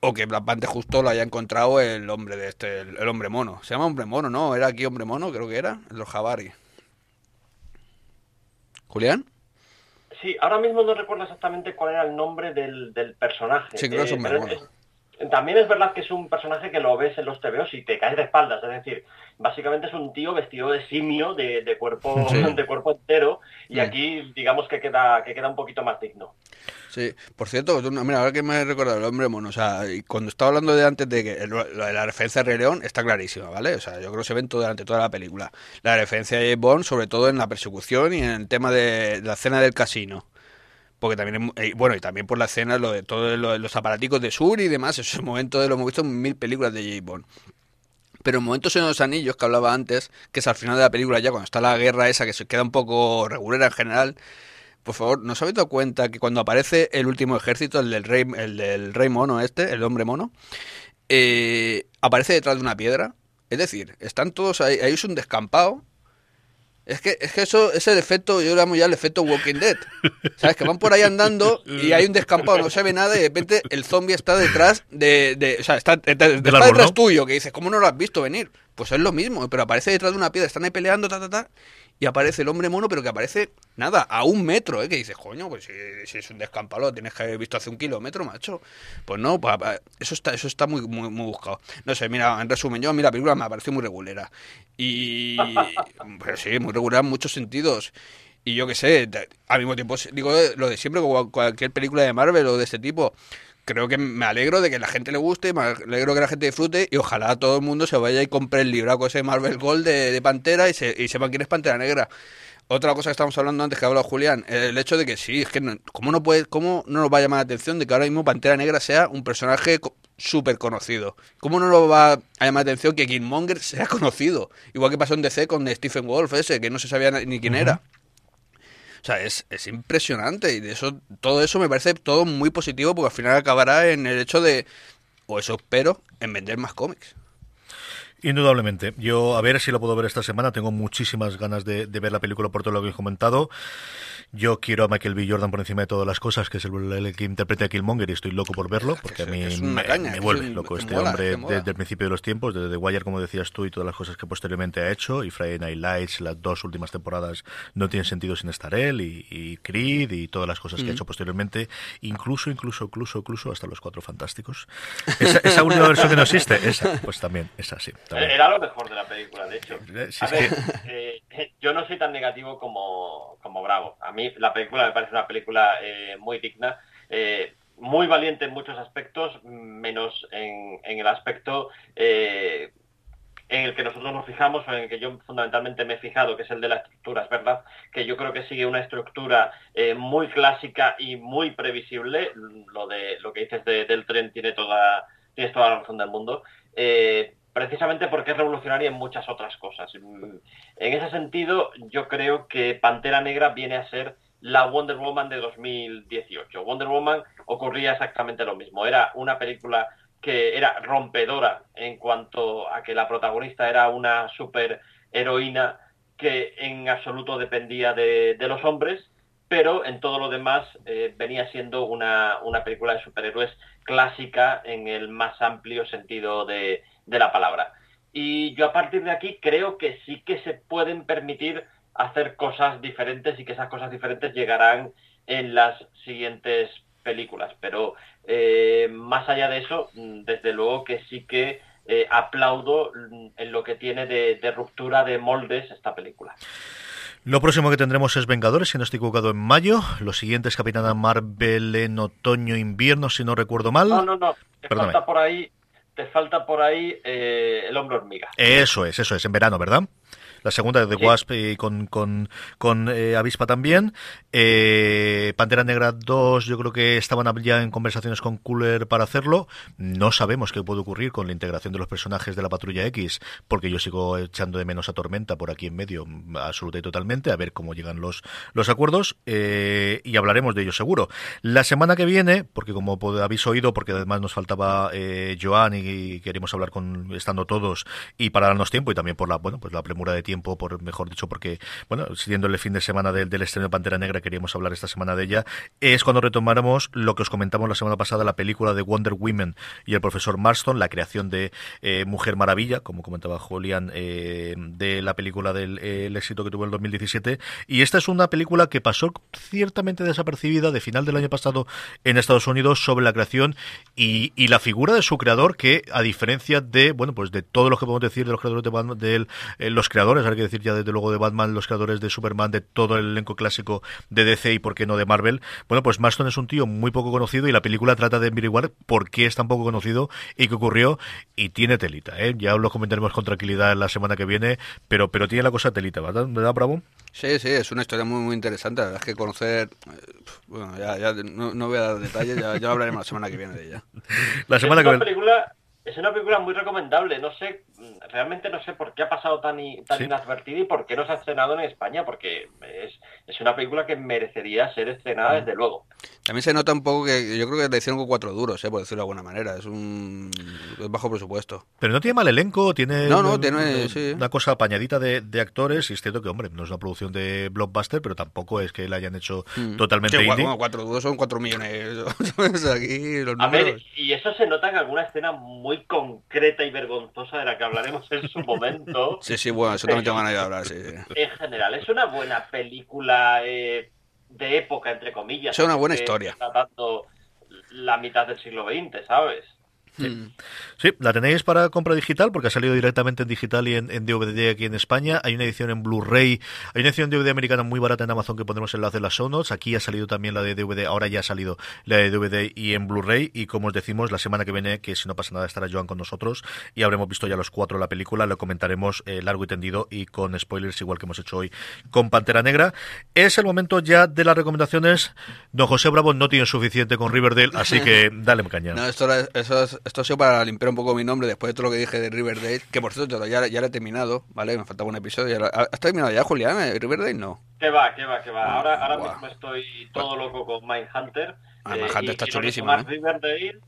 O que Black Panther justo lo haya encontrado el hombre de este, el, hombre mono. Se llama hombre mono, ¿no? Era aquí hombre mono, creo que era, los Jabari. Julián. Sí, ahora mismo no recuerdo exactamente cuál era el nombre del, personaje. Sí, creo que es un eh, también es verdad que es un personaje que lo ves en los TVOs y te caes de espaldas, es decir, básicamente es un tío vestido de simio, de, cuerpo, de cuerpo entero, y aquí digamos que queda, que queda un poquito más digno. Sí, por cierto, mira, ahora que me he recordado el hombre mono, o sea, cuando estaba hablando de antes de que la referencia a Rey León está clarísima, ¿vale? O sea, yo creo que se ven todo durante toda la película. La referencia a James Bond, sobre todo en la persecución y en el tema de, la escena del casino porque también eh, bueno y también por la escena lo de todos los aparaticos de Sur y demás esos momentos de lo hemos visto en mil películas de James Bond pero en momentos en los anillos que hablaba antes que es al final de la película ya cuando está la guerra esa que se queda un poco regular en general por favor, ¿nos habéis dado cuenta que cuando aparece el último ejército, el del rey, el del rey mono este, el hombre mono, eh, aparece detrás de una piedra? Es decir, están todos ahí, ahí es un descampado. Es que, es que eso es el efecto, yo lo llamo ya el efecto Walking Dead. ¿Sabes? Que van por ahí andando y hay un descampado, no se ve nada y de repente el zombie está detrás de... de o sea, está, detrás tuyo, que dices, ¿cómo no lo has visto venir? Pues es lo mismo, pero aparece detrás de una piedra, están ahí peleando, ta, ta, ta, y aparece el hombre mono, pero que aparece, nada, a un metro, ¿eh? Que dices, coño, pues si, es un descampado, tienes que haber visto hace un kilómetro, macho. Pues no, pues, eso está, eso está muy, muy, muy buscado. No sé, mira, en resumen, yo a mí la película me parecido muy regulera. Y, pero sí, muy regular en muchos sentidos. Y yo qué sé, al mismo tiempo, digo lo de siempre, con cualquier película de Marvel o de este tipo, creo que me alegro de que la gente le guste, me alegro que la gente disfrute y ojalá todo el mundo se vaya y compre el libraco ese Marvel Gold de, Pantera y, se, y sepan quién es Pantera Negra. Otra cosa que estábamos hablando antes que ha hablado Julián, el hecho de que sí, es que no, ¿cómo, no puede, ¿cómo no nos va a llamar la atención de que ahora mismo Pantera Negra sea un personaje súper conocido? ¿Cómo no nos va a llamar la atención que Killmonger sea conocido? Igual que pasó en DC con Stephen Wolf ese, que no se sabía ni quién era. O sea, es, es impresionante y de eso, todo eso me parece todo muy positivo porque al final acabará en el hecho de, o eso espero, en vender más cómics. Indudablemente. Yo a ver si lo puedo ver esta semana. Tengo muchísimas ganas de, ver la película por todo lo que he comentado. Yo quiero a Michael B. Jordan por encima de todas las cosas, que es el, que interpreta a Killmonger y estoy loco por verlo, porque a mí me, vuelve loco este hombre desde el principio de los tiempos, desde The Wire, como decías tú, y todas las cosas que posteriormente ha hecho, y Friday Night Lights, las dos últimas temporadas no tienen sentido sin estar él, y, Creed, y todas las cosas que ha hecho posteriormente, incluso, incluso, incluso, incluso hasta los Cuatro Fantásticos. Esa, esa última versión que no existe, esa, pues también, es Era lo mejor de la película, de hecho. Eh, a ver, eh, yo no soy tan negativo como, como Bravo. A mí la película me parece una película eh, muy digna, muy valiente en muchos aspectos, menos en, en el aspecto en el que nosotros nos fijamos o en el que yo fundamentalmente me he fijado, que es el de la estructura. Es verdad que yo creo que sigue una estructura muy clásica y muy previsible. Lo de lo que dices del tren tiene toda, tienes toda la razón del mundo. Eh, precisamente porque es revolucionaria en muchas otras cosas. En ese sentido, yo creo que Pantera Negra viene a ser la Wonder Woman de 2018. Wonder Woman ocurría exactamente lo mismo. Era una película que era rompedora en cuanto a que la protagonista era una super heroína que en absoluto dependía de, los hombres, pero en todo lo demás eh, venía siendo una, una película de superhéroes clásica en el más amplio sentido de, de la palabra. Y yo a partir de aquí creo que sí que se pueden permitir hacer cosas diferentes y que esas cosas diferentes llegarán en las siguientes películas. Pero eh, más allá de eso, mm, desde luego que sí que eh, aplaudo mm, en lo que tiene de, ruptura de moldes esta película. Lo próximo que tendremos es Vengadores, si no estoy equivocado, en mayo. Lo siguiente es Capitana Marvel en otoño-invierno, si no recuerdo mal. No, no, no. Falta por ahí te falta por ahí eh, el hombre hormiga. Eso es, eso es, en verano, ¿verdad? La segunda de The Wasp y con, con, con eh, Avispa también. Eh, Pantera Negra 2, yo creo que estaban ya en conversaciones con Cooler para hacerlo. No sabemos qué puede ocurrir con la integración de los personajes de la Patrulla X, porque yo sigo echando de menos a Tormenta por aquí en medio, absoluta y totalmente, a ver cómo llegan los, los acuerdos eh, y hablaremos de ello seguro. La semana que viene, porque como habéis oído, porque además nos faltaba Joan y, queremos hablar con estando todos y para darnos tiempo y también por la bueno pues la premura de tiempo, por mejor dicho, porque, bueno, siguiendo el fin de semana del, del estreno de Pantera Negra, queríamos hablar esta semana de ella, es cuando retomáramos lo que os comentamos la semana pasada, la película de Wonder Woman y el profesor Marston, la creación de eh, Mujer Maravilla, como comentaba Julián, eh, de la película del éxito que tuvo en el 2017. Y esta es una película que pasó ciertamente desapercibida de final del año pasado en Estados Unidos sobre la creación y, y la figura de su creador, que a diferencia de, bueno, pues de todo lo que podemos decir de los creadores de, de eh, los creadores hay que decir ya desde luego de Batman, los creadores de Superman, de todo el elenco clásico de DC y por qué no de Marvel. Bueno, pues Marston es un tío muy poco conocido y la película trata de averiguar por qué es tan poco conocido y qué ocurrió y tiene telita, ¿eh? Ya lo comentaremos con tranquilidad la semana que viene, pero pero tiene la cosa telita, ¿verdad, ¿verdad Bravo? Sí, sí, es una historia muy muy interesante. La verdad es que conocer. Eh, bueno, ya, ya no, voy a dar detalles, ya, ya hablaremos la semana que viene de ella. La semana que viene. Es una película muy recomendable. No sé, realmente no sé por qué ha pasado tan, tan inadvertida y por qué no se ha estrenado en España, porque es, es una película que merecería ser estrenada desde luego. También se nota un poco que yo creo que le hicieron con cuatro duros, ¿eh? por decirlo de alguna manera. Es un bajo presupuesto. Pero no tiene mal elenco, tiene, no, no, tiene una cosa apañadita de, de, actores. Y es cierto que, hombre, no es una producción de blockbuster, pero tampoco es que la hayan hecho mm. totalmente indie. cuatro duros son cuatro millones. Aquí, los A ver, y eso se nota en alguna escena muy concreta y vergonzosa de la que hablaremos en su momento. Sí, sí, bueno, eso también ganas de hablar, sí, En general, es una buena película eh, de época, entre comillas. Es una buena historia. Está dando la mitad del siglo XX, ¿sabes? Sí. sí. la tenéis para compra digital porque ha salido directamente en digital y en, DVD aquí en España. Hay una edición en Blu-ray, hay una edición de DVD americana muy barata en Amazon que pondremos enlace en las show notes. Aquí ha salido también la de DVD, ahora ya ha salido la de DVD y en Blu-ray. Y como os decimos, la semana que viene, que si no pasa nada estará Joan con nosotros y habremos visto ya los cuatro la película, lo comentaremos eh, largo y tendido y con spoilers igual que hemos hecho hoy con Pantera Negra. Es el momento ya de las recomendaciones. Don José Bravo no tiene suficiente con Riverdale, así que dale caña. No, esto, eso, esto ha sido para limpiar un poco mi nombre después de todo lo que dije de Riverdale, que por cierto ya, ya lo he terminado, ¿vale? Me faltaba un episodio. ¿Has terminado ya, Julián? ¿Eh? ¿Riverdale? No. Que va, que va, que va. Ahora, ahora mismo estoy todo loco con Mindhunter. Ah, Mindhunter eh, está chulísimo. ¿eh? Riverdale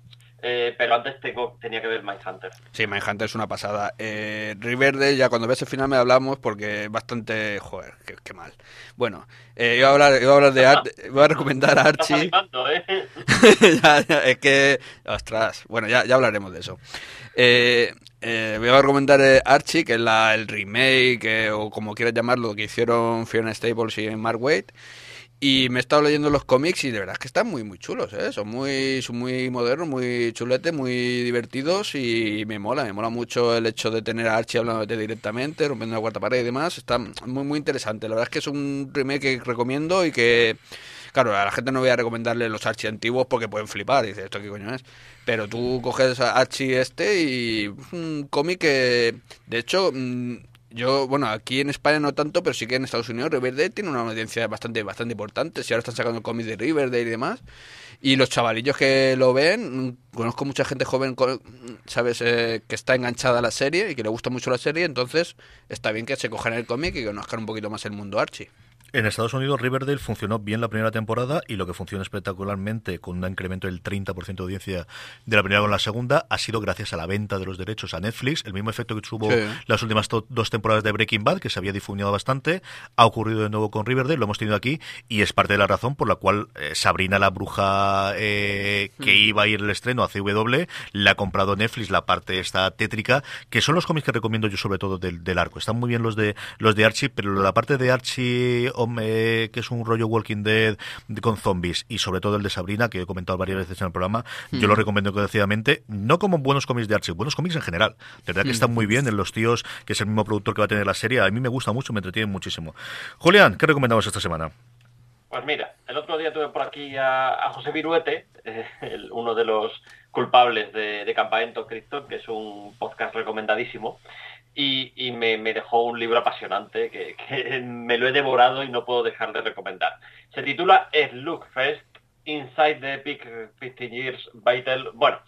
eh, pero antes tengo, tenía que ver Mindhunter. Sí, Mindhunter es una pasada. Eh, Riverdale, ya cuando ves el final me hablamos porque bastante. Joder, qué, mal. Bueno, eh, iba, a hablar, iba a hablar de. Voy a recomendar a Archie. ¿eh? es que. Ostras, bueno, ya, ya hablaremos de eso. Eh, eh, voy a recomendar Archie, que es la, el remake, o como quieras llamarlo, que hicieron Fiona Staples y Mark Waid. Y me he estado leyendo los cómics y de verdad es que están muy muy chulos, ¿eh? Son muy, son muy modernos, muy chuletes, muy divertidos y me mola, me mola mucho el hecho de tener a Archie hablándote directamente, rompiendo la cuarta pared y demás. Está muy muy interesante. La verdad es que es un remake que recomiendo y que, claro, a la gente no voy a recomendarle los Archie antiguos porque pueden flipar y dices, ¿esto qué coño es? Pero tú coges a Archie este y un cómic que, de hecho... Mm, yo, bueno, aquí en España no tanto, pero sí que en Estados Unidos Riverdale tiene una audiencia bastante bastante importante. Si ahora están sacando cómics de Riverdale y demás. Y los chavalillos que lo ven, conozco mucha gente joven, ¿sabes? Eh, que está enganchada a la serie y que le gusta mucho la serie, entonces está bien que se cojan el cómic y conozcan un poquito más el mundo Archie. En Estados Unidos, Riverdale funcionó bien la primera temporada y lo que funciona espectacularmente, con un incremento del 30% de audiencia de la primera con la segunda, ha sido gracias a la venta de los derechos a Netflix. El mismo efecto que tuvo las últimas dos temporadas de Breaking Bad, que se había difuminado bastante, ha ocurrido de nuevo con Riverdale, lo hemos tenido aquí y es parte de la razón por la cual eh, Sabrina la bruja eh, que mm. iba a ir el estreno a CW la ha comprado Netflix, la parte esta tétrica, que son los cómics que recomiendo yo sobre todo del, del arco. Están muy bien los de los de Archie, pero la parte de Archie que es un rollo Walking Dead con zombies y sobre todo el de Sabrina, que he comentado varias veces en el programa, yo lo mm. recomiendo encarecidamente, no como buenos cómics de Archie, buenos cómics en general. De verdad que mm. están muy bien en Los Tíos, que es el mismo productor que va a tener la serie. A mí me gusta mucho, me entretiene muchísimo. Julián, ¿qué recomendamos esta semana? Pues mira, el otro día tuve por aquí a, José Viruete, eh, uno de los culpables de, de Campamento Cristo, que es un podcast recomendadísimo y, me, dejó un libro apasionante que, me lo he devorado y no puedo dejar de recomendar. Se titula Fest Inside the Epic 15 Years Battle. Bueno,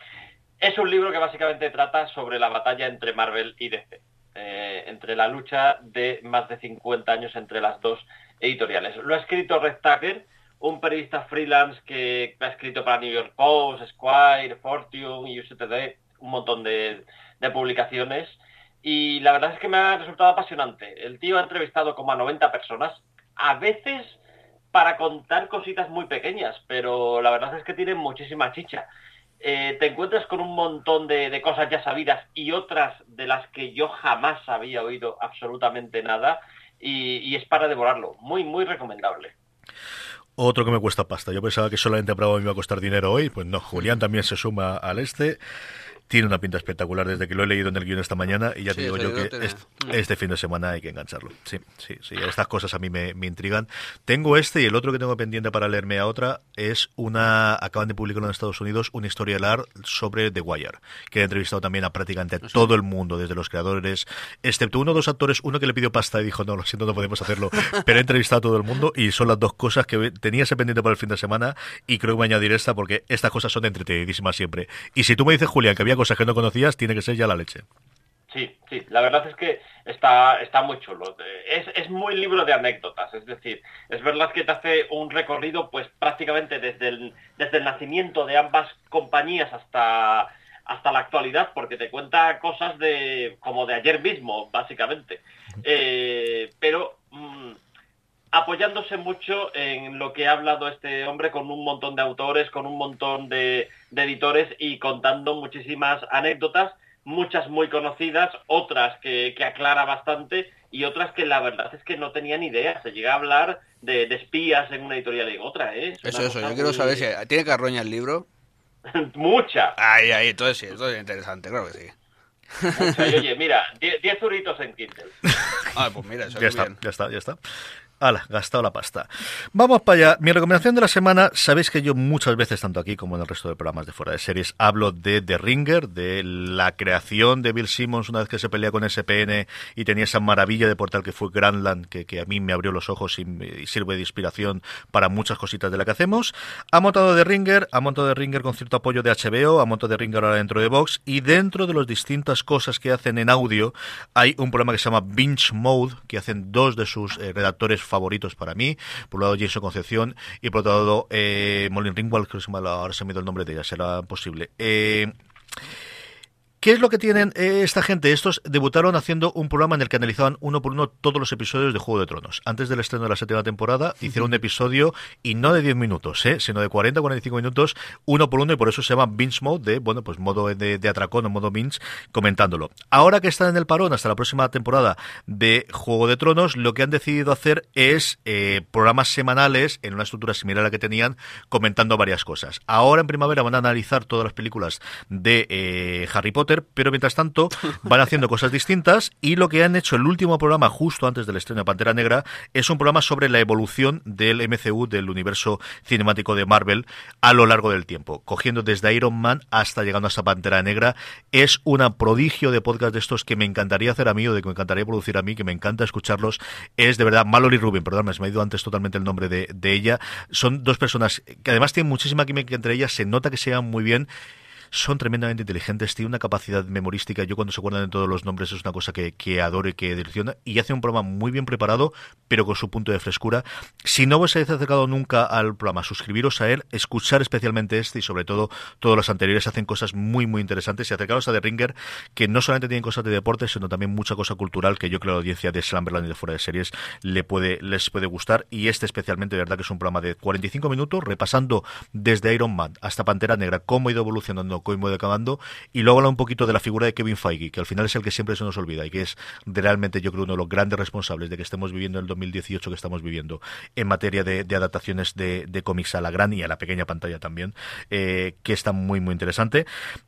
es un libro que básicamente trata sobre la batalla entre Marvel y DC. Eh, entre la lucha de más de 50 años entre las dos editoriales. Lo ha escrito Red Tucker, un periodista freelance que ha escrito para New York Post, Squire, Fortune, USTD, un montón de publicaciones y la verdad es que me ha resultado apasionante. El tío ha entrevistado como a 90 personas, a veces para contar cositas muy pequeñas, pero la verdad es que tiene muchísima chicha. Eh, te encuentras con un montón de, cosas ya sabidas y otras de las que yo jamás había oído absolutamente nada y, es para devorarlo. Muy, muy recomendable. Otro que me cuesta pasta. Yo pensaba que solamente a Bravo me iba a costar dinero hoy. Pues no, Julián también se suma al este tiene una pinta espectacular desde que lo he leído en el guion esta mañana y ya te digo yo que este, fin de semana hay que engancharlo. Sí, sí, sí, estas cosas a mí me, intrigan. Tengo este y el otro que tengo pendiente para leerme a otra es una, acaban de publicarlo en Estados Unidos, una historia del art sobre The Wire, que he entrevistado también a prácticamente ah, todo el mundo, desde los creadores, excepto uno o dos actores, uno que le pidió pasta y dijo, no, lo siento, no podemos hacerlo, pero he entrevistado a todo el mundo y son las dos cosas que tenía ese pendiente para el fin de semana y creo que voy a añadir esta porque estas cosas son entretenidísimas siempre. Y si tú me dices, Julián, que había cosas que no conocías, tiene que ser ya la leche. Sí, sí, la verdad es que está, está muy chulo. Es, es muy libro de anécdotas, es decir, es verdad que te hace un recorrido pues prácticamente desde el, desde el nacimiento de ambas compañías hasta, hasta la actualidad, porque te cuenta cosas de como de ayer mismo, básicamente. Eh, pero mm, apoyándose mucho en lo que ha hablado este hombre con un montón de autores, con un montón de, editores y contando muchísimas anécdotas, muchas muy conocidas, otras que, aclara bastante y otras que la verdad es que no tenía ni idea. Se llega a hablar de, espías en una editorial y en otra. ¿eh? eso, eso, yo quiero saber si tiene carroña el libro. Mucha. Ahí, ahí, entonces sí, esto es interesante, claro que sí. Mucha. Y oye, mira, 10 zuritos en Kindle. Ah, pues mira, eso Ya es está, bien. ya está, ya está. Hala, gastado la pasta. Vamos para allá. Mi recomendación de la semana, sabéis que yo muchas veces, tanto aquí como en el resto de programas de fuera de series, hablo de The Ringer, de la creación de Bill Simmons una vez que se pelea con SPN y tenía esa maravilla de portal que fue Grandland, que, a mí me abrió los ojos y, y sirve de inspiración para muchas cositas de la que hacemos. Ha montado The Ringer, ha montado The Ringer con cierto apoyo de HBO, ha montado The Ringer ahora dentro de Vox y dentro de las distintas cosas que hacen en audio hay un programa que se llama Binge Mode, que hacen dos de sus eh, redactores favoritos para mí. Por un lado Jason Concepción y por otro lado eh, Molly Ringwald, que ahora se me ha el nombre de ella, será posible. Eh, ¿Qué es lo que tienen eh, esta gente? Estos debutaron haciendo un programa en el que analizaban uno por uno todos los episodios de Juego de Tronos. Antes del estreno de la séptima temporada, hicieron un episodio, y no de 10 minutos, ¿eh? sino de 40 o 45 minutos, uno por uno, y por eso se llama Binge Mode, de, bueno, pues modo de, de atracón o modo binge, comentándolo. Ahora que están en el parón hasta la próxima temporada de Juego de Tronos, lo que han decidido hacer es eh, programas semanales en una estructura similar a la que tenían, comentando varias cosas. Ahora en primavera van a analizar todas las películas de eh, Harry Potter, pero mientras tanto van haciendo cosas distintas y lo que han hecho el último programa justo antes del estreno de Pantera Negra es un programa sobre la evolución del MCU, del universo cinemático de Marvel a lo largo del tiempo, cogiendo desde Iron Man hasta llegando hasta Pantera Negra. Es una prodigio de podcast de estos que me encantaría hacer a mí o de que me encantaría producir a mí, que me encanta escucharlos. Es de verdad Mallory Rubin, perdón, se me ha ido antes totalmente el nombre de, de ella. Son dos personas que además tienen muchísima química entre ellas, se nota que se llevan muy bien son tremendamente inteligentes, tienen una capacidad memorística. Yo cuando se acuerdan de todos los nombres es una cosa que, que adoro y que direcciona. Y hace un programa muy bien preparado, pero con su punto de frescura. Si no os habéis acercado nunca al programa, suscribiros a él, escuchar especialmente este y sobre todo todos los anteriores hacen cosas muy, muy interesantes. Y acercaros a The Ringer, que no solamente tienen cosas de deporte, sino también mucha cosa cultural que yo creo que la audiencia de Slamberland y de fuera de series le puede, les puede gustar. Y este especialmente, de verdad que es un programa de 45 minutos, repasando desde Iron Man hasta Pantera Negra cómo ha ido evolucionando acabando, y luego habla un poquito de la figura de Kevin Feige, que al final es el que siempre se nos olvida y que es realmente yo creo uno de los grandes responsables de que estemos viviendo el 2018 que estamos viviendo en materia de, de adaptaciones de, de, cómics a la gran y a la pequeña pantalla también, eh, que está muy muy interesante.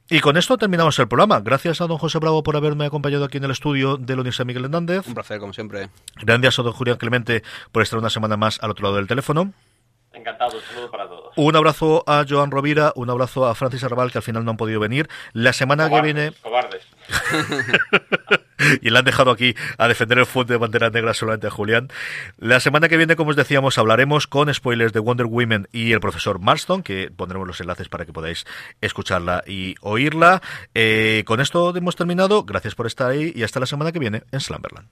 Y con esto terminamos el programa. Gracias a don José Bravo por haberme acompañado aquí en el estudio de la Universidad Miguel Hernández. Un placer, como siempre. Gracias a don Julián Clemente por estar una semana más al otro lado del teléfono. Encantado, un saludo para todos. Un abrazo a Joan Rovira, un abrazo a Francis Arrabal, que al final no han podido venir. La semana cobardes, que viene. Cobardes. y le han dejado aquí a defender el fuente de bandera negra solamente a Julián. La semana que viene, como os decíamos, hablaremos con spoilers de Wonder Woman y el profesor Marston, que pondremos los enlaces para que podáis escucharla y oírla. Eh, con esto hemos terminado. Gracias por estar ahí y hasta la semana que viene en Slumberland.